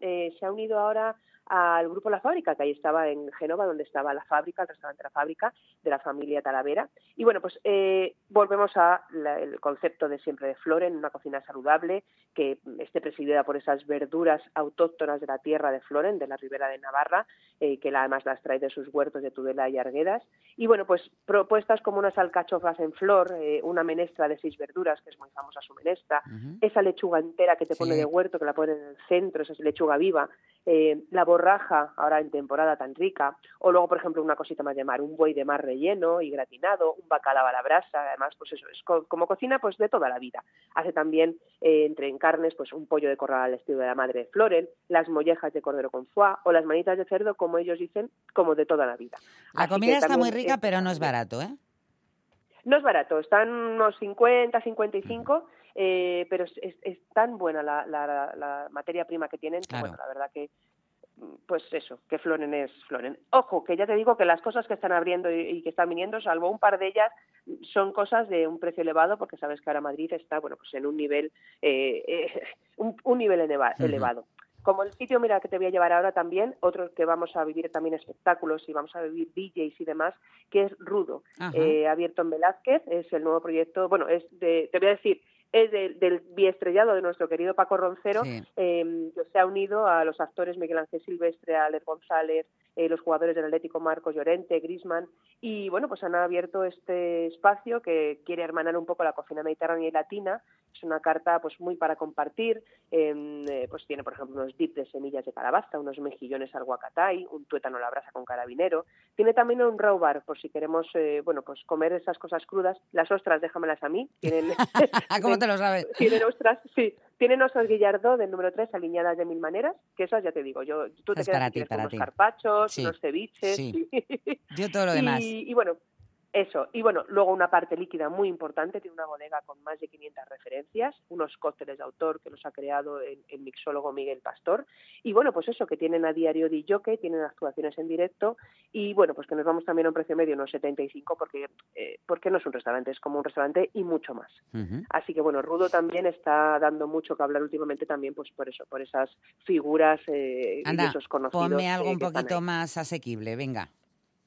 Eh, se ha unido ahora al grupo La Fábrica, que ahí estaba en Génova, donde estaba la fábrica, el restaurante La Fábrica, de la familia Talavera. Y bueno, pues eh, volvemos a la- el concepto de siempre de Floren, una cocina saludable que esté presidida por esas verduras autóctonas de la tierra de Floren, de la ribera de Navarra, eh, que la- además las trae de sus huertos de Tudela y Arguedas. Y bueno, pues propuestas como unas alcachofas en flor, eh, una menestra de seis verduras, que es muy famosa su menestra, esa lechuga entera que te pone de huerto, que la pone en el centro, esa lechuga viva, eh, la borraja, ahora en temporada tan rica, o luego, por ejemplo, una cosita más de mar, un buey de mar relleno y gratinado, un bacalao a la brasa, además, pues eso, es co- como cocina pues de toda la vida. Hace también, eh, entre en carnes, pues un pollo de corral al estilo de la madre de Floren, las mollejas de cordero con foie, o las manitas de cerdo, como ellos dicen, como de toda la vida. La Así comida está muy rica, es- pero no es barato, ¿eh? no es barato, están unos 50, 55, eh, pero es, es- es tan buena la, la- la materia prima que tienen que, bueno, la verdad que, pues eso, que Floren es Floren. Ojo, que ya te digo que las cosas que están abriendo y, y que están viniendo, salvo un par de ellas, son cosas de un precio elevado, porque sabes que ahora Madrid está, bueno, pues en un nivel, eh, eh, un, un nivel eleva- elevado. Como el sitio, mira, que te voy a llevar ahora también, otro que vamos a vivir también espectáculos y vamos a vivir DJs y demás, que es Rudo. Eh, abierto en Velázquez, es el nuevo proyecto, bueno, es de, te voy a decir, es de- del biestrellado de nuestro querido Paco Roncero, Sí. eh, que se ha unido a los actores Miguel Ángel Silvestre, Alex González, eh, los jugadores del Atlético Marcos Llorente, Grisman, y bueno, pues han abierto este espacio que quiere hermanar un poco la cocina mediterránea y latina. Es una carta pues muy para compartir, em, eh, pues tiene por ejemplo unos dips de semillas de calabaza, unos mejillones al guacatay, un tuétano a la brasa con carabinero. Tiene también un raw bar por si queremos, eh, bueno, pues comer esas cosas crudas. Las ostras, déjamelas a mí. Tienen, ¿Cómo te lo sabes? tienen ostras, sí, Tienen osas Guillardó del número 3 alineadas de mil maneras, que esas ya te digo, yo tú te Es quedas para ti, con para unos ti. carpachos, Sí. unos ceviches. Sí. y- Yo todo lo demás. Y, y bueno, eso. Y bueno, luego una parte líquida muy importante, tiene una bodega con más de 500 referencias, unos cócteles de autor que los ha creado el, el mixólogo Miguel Pastor. Y bueno, pues eso, que tienen a diario de jockey, tienen actuaciones en directo y bueno, pues que nos vamos también a un precio medio, unos 75, porque, eh, porque no es un restaurante, es como un restaurante y mucho más. Así que bueno, Rudo también está dando mucho que hablar últimamente también, pues por eso, por esas figuras eh, y Anda, esos conocidos. ponme algo eh, un poquito más asequible, venga.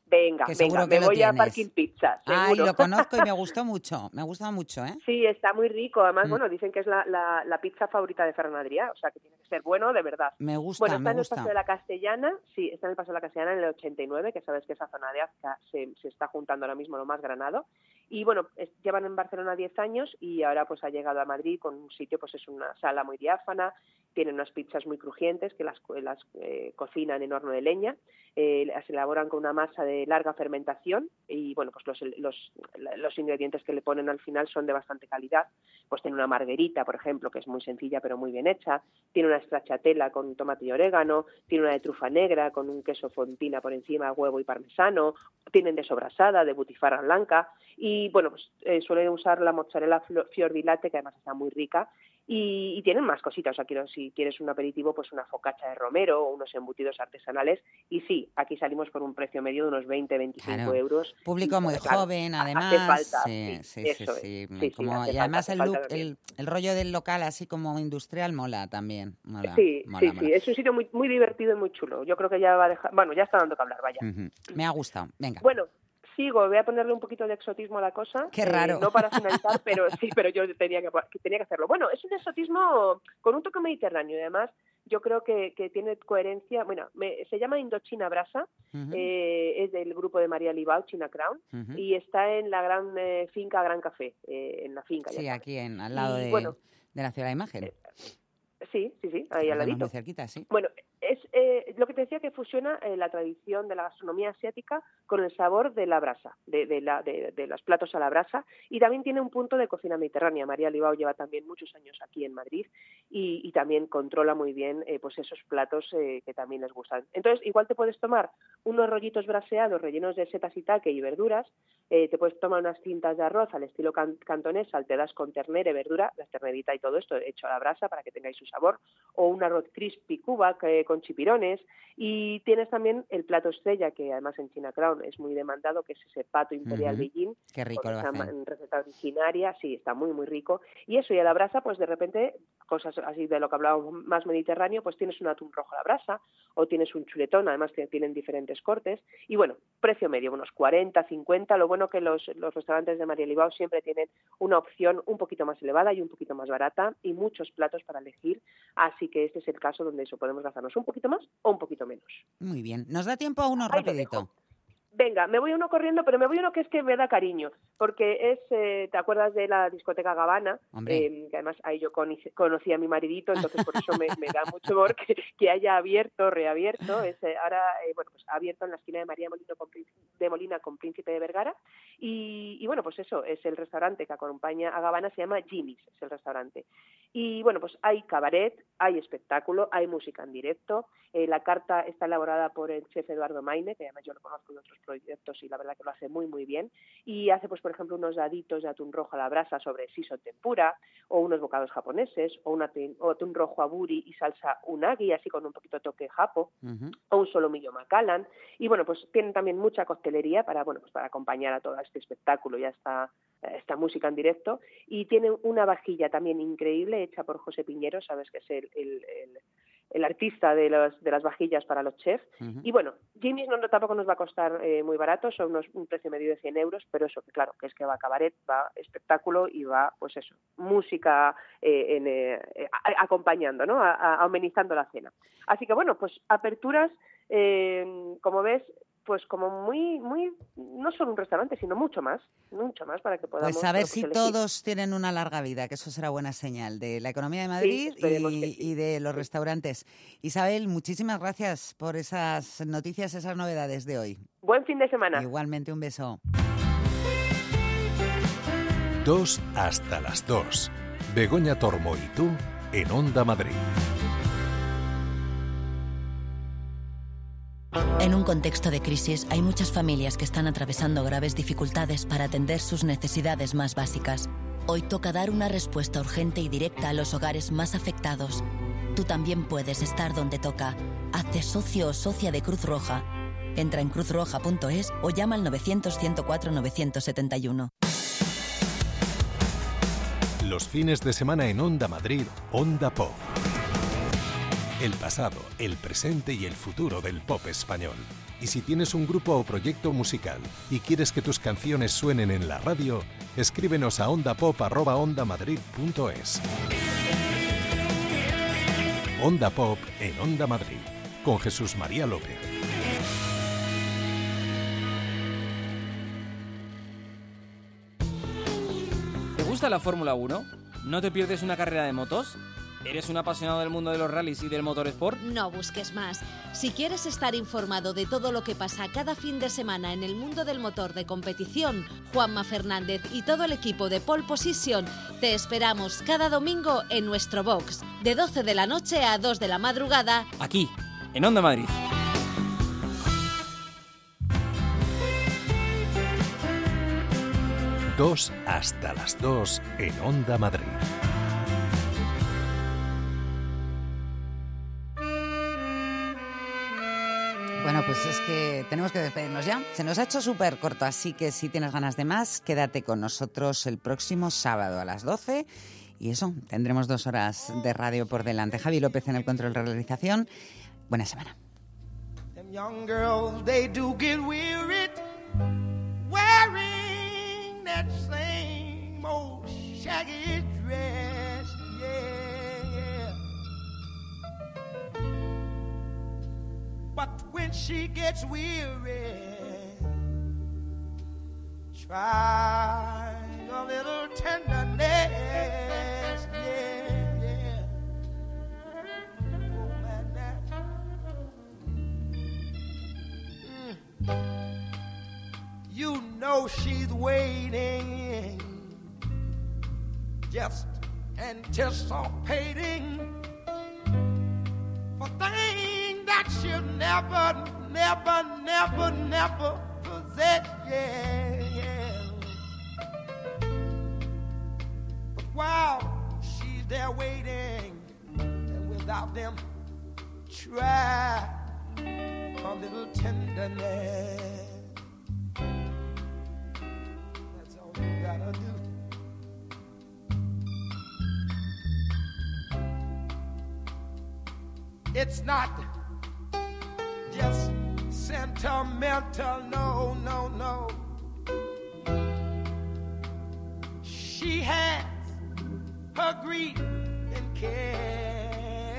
Venga, que venga, me que lo voy a. Parking Pizza, Ay, lo conozco y me gustó mucho, me gusta mucho, ¿eh? Sí, está muy rico. Además, Mm. bueno, dicen que es la, la, la pizza favorita de Ferran Adrià, o sea, que tiene que ser bueno de verdad. Me gusta, Bueno, está me en el. Paseo de la Castellana, sí, está en el Paseo de la Castellana en el 89, que sabes que esa zona de Azca se, se está juntando ahora mismo lo más granado. Y bueno, es- llevan en Barcelona 10 años y ahora pues ha llegado a Madrid con un sitio, pues es una sala muy diáfana, tienen unas pizzas muy crujientes que las, las eh, cocinan en horno de leña, eh, las elaboran con una masa de larga fermentación y bueno, pues los, los, los ingredientes que le ponen al final son de bastante calidad. Pues tiene una marguerita, por ejemplo, que es muy sencilla pero muy bien hecha, tiene una stracciatella con tomate y orégano, tiene una de trufa negra con un queso fontina por encima, huevo y parmesano, tienen de sobrasada, de butifarra blanca. Y bueno, pues eh, suelen usar la mozzarella fior di latte que además está muy rica y, y tienen más cositas, o sea, quiero, si quieres un aperitivo, pues una focacha de romero o unos embutidos artesanales y sí, aquí salimos por un precio medio de unos 20, 25 Claro. euros. Público muy Claro, joven, hace además. falta, sí, sí, sí, eso sí, Sí, sí, como- hace y además falta, el, hace look, el, el rollo del local, así como industrial, mola también. Mola, Sí, mola, sí, mola. sí, es un sitio muy, muy divertido y muy chulo. Yo creo que ya va a dejar, bueno, ya está dando que hablar, vaya. Me ha gustado, venga. Bueno, sigo, voy a ponerle un poquito de exotismo a la cosa. Qué eh, raro. no para finalizar, pero sí, pero yo tenía que, que tenía que hacerlo. Bueno, es un exotismo con un toque mediterráneo y además yo creo que, que tiene coherencia. Bueno, me- se llama Indochina Brasa, eh, es del grupo de María Libao, China Crown, y está en la gran eh, finca Gran Café, eh, en la finca. Sí, aquí en, al lado Y, de, bueno, de la Ciudad de Imagen. Sí, sí, sí, ahí al ladito. muy cerquita, sí. Bueno, es eh, lo que te decía que fusiona eh, la tradición de la gastronomía asiática con el sabor de la brasa, de, de, la, de, de los platos a la brasa, y también tiene un punto de cocina mediterránea. María Libao lleva también muchos años aquí en Madrid y, y también controla muy bien eh, pues esos platos eh, que también les gustan. Entonces, igual te puedes tomar unos rollitos braseados rellenos de setas y taque y verduras, te puedes tomar unas cintas de arroz al estilo can- cantonés, salteadas con ternera y verdura, la ternerita y todo esto hecho a la brasa para que tengáis su sabor, o un arroz crispy cuba que- con chipirones, y tienes también el plato estrella, que además en China Crown es muy demandado, que es ese pato imperial Ujú. Beijing, Qué rico lo hacen. receta originaria, sí, está muy, muy rico. Y eso, y a la brasa, pues de repente, cosas así de lo que hablábamos más mediterráneo, pues tienes un atún rojo a la brasa, o tienes un chuletón, además que tienen diferentes cortes. Y bueno, precio medio, unos 40, 50. Lo bueno que los, los restaurantes de María Libao siempre tienen una opción un poquito más elevada y un poquito más barata, y muchos platos para elegir. Así que este es el caso donde eso podemos gastarnos un poquito más o un poquito menos. Muy bien. ¿Nos da tiempo a uno Ahí rapidito? Venga, me voy uno corriendo, pero me voy uno que es que me da cariño, porque es, eh, ¿te acuerdas de la discoteca Gabana? Hombre. Eh, que además ahí yo conocí, a mi maridito, entonces por eso me, me da mucho amor que, que haya abierto, reabierto. Es, eh, ahora, eh, bueno, pues ha abierto en la esquina de María Molino con, de Molina con Príncipe de Vergara. Y, y bueno, pues eso, es el restaurante que acompaña a Gabana, se llama Jimmy's, es el restaurante. Y bueno, pues hay cabaret, hay espectáculo, hay música en directo. Eh, la carta está elaborada por el chef Eduardo Maine, que además yo lo conozco de otros proyectos y la verdad que lo hace muy, muy bien. Y hace, pues, por ejemplo, unos daditos de atún rojo a la brasa sobre siso tempura, o unos bocados japoneses, o un atún, o atún rojo aburi y salsa unagi, así con un poquito de toque japo o un solomillo Macallan. Y bueno, pues tienen también mucha coctelería para, bueno, pues para acompañar a todo este espectáculo y a esta, a esta música en directo. Y tienen una vajilla también increíble hecha por José Piñero, sabes que es el, el- el- el artista de, los, de las vajillas para los chefs. Y bueno, Jimmy's no, no- tampoco nos va a costar eh, muy barato, son unos, un precio medio de 100 euros, pero eso, que claro, que es que va cabaret, va espectáculo y va, pues eso, música eh, en, eh, a- acompañando, ¿no? A- a- amenizando la cena. Así que bueno, pues aperturas, eh, como ves, pues como muy, muy, no solo un restaurante, sino mucho más, mucho más para que podamos Pues a ver si elegir. todos tienen una larga vida, que eso será buena señal de la economía de Madrid sí. y de los restaurantes. Isabel, muchísimas gracias por esas noticias, esas novedades de hoy. Buen fin de semana. Igualmente un beso. Dos hasta las dos. Begoña Tormo y tú en Onda Madrid. En un contexto de crisis hay muchas familias que están atravesando graves dificultades para atender sus necesidades más básicas. Hoy toca dar una respuesta urgente y directa a los hogares más afectados. Tú también puedes estar donde toca. Hazte socio o socia de Cruz Roja. Entra en cruzroja.es o llama al 900-104-971. Los fines de semana en Onda Madrid, Onda Pop. El pasado, el presente y el futuro del pop español. Y si tienes un grupo o proyecto musical y quieres que tus canciones suenen en la radio, escríbenos a ondapop@ondamadrid.es. Onda Pop en Onda Madrid, con Jesús María López. ¿Te gusta la Fórmula 1? ¿No te pierdes una carrera de motos? ¿Eres un apasionado del mundo de los rallies y del motorsport? No busques más. Si quieres estar informado de todo lo que pasa cada fin de semana en el mundo del motor de competición, Juanma Fernández y todo el equipo de Pole Position te esperamos cada domingo en nuestro box, de 12 de la noche a 2 de la madrugada. Aquí, en Onda Madrid. Dos hasta las 2 en Onda Madrid. Bueno, pues es que tenemos que despedirnos ya. Se nos ha hecho súper corto, así que si tienes ganas de más, quédate con nosotros el próximo sábado a las 12. Y eso, tendremos dos horas de radio por delante. Javi López en el control de realización. Buena semana. When she gets weary, try a little tenderness. Yeah, yeah. Oh, man, that- You know she's waiting, just anticipating for things that she'll never, never, never, never possess. Yeah, yeah. But while she's there waiting, and without them, try a little tenderness. That's all you gotta do. It's not just sentimental, no, no, no. She has her grief and care,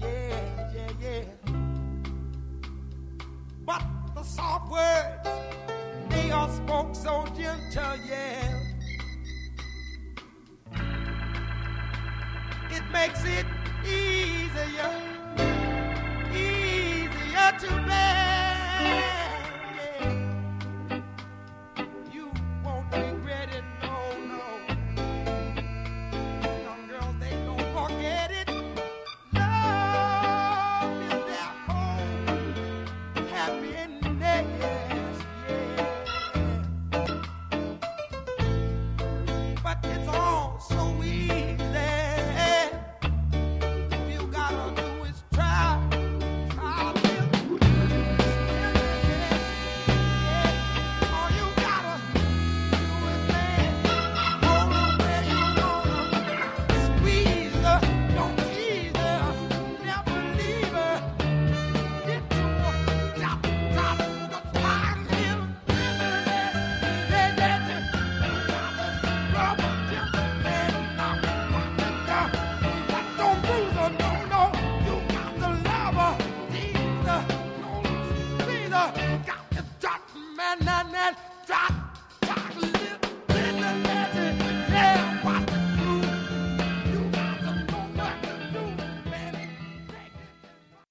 yeah, yeah, yeah. But the soft words, they are spoke so gentle, yeah. It makes it easier, easier to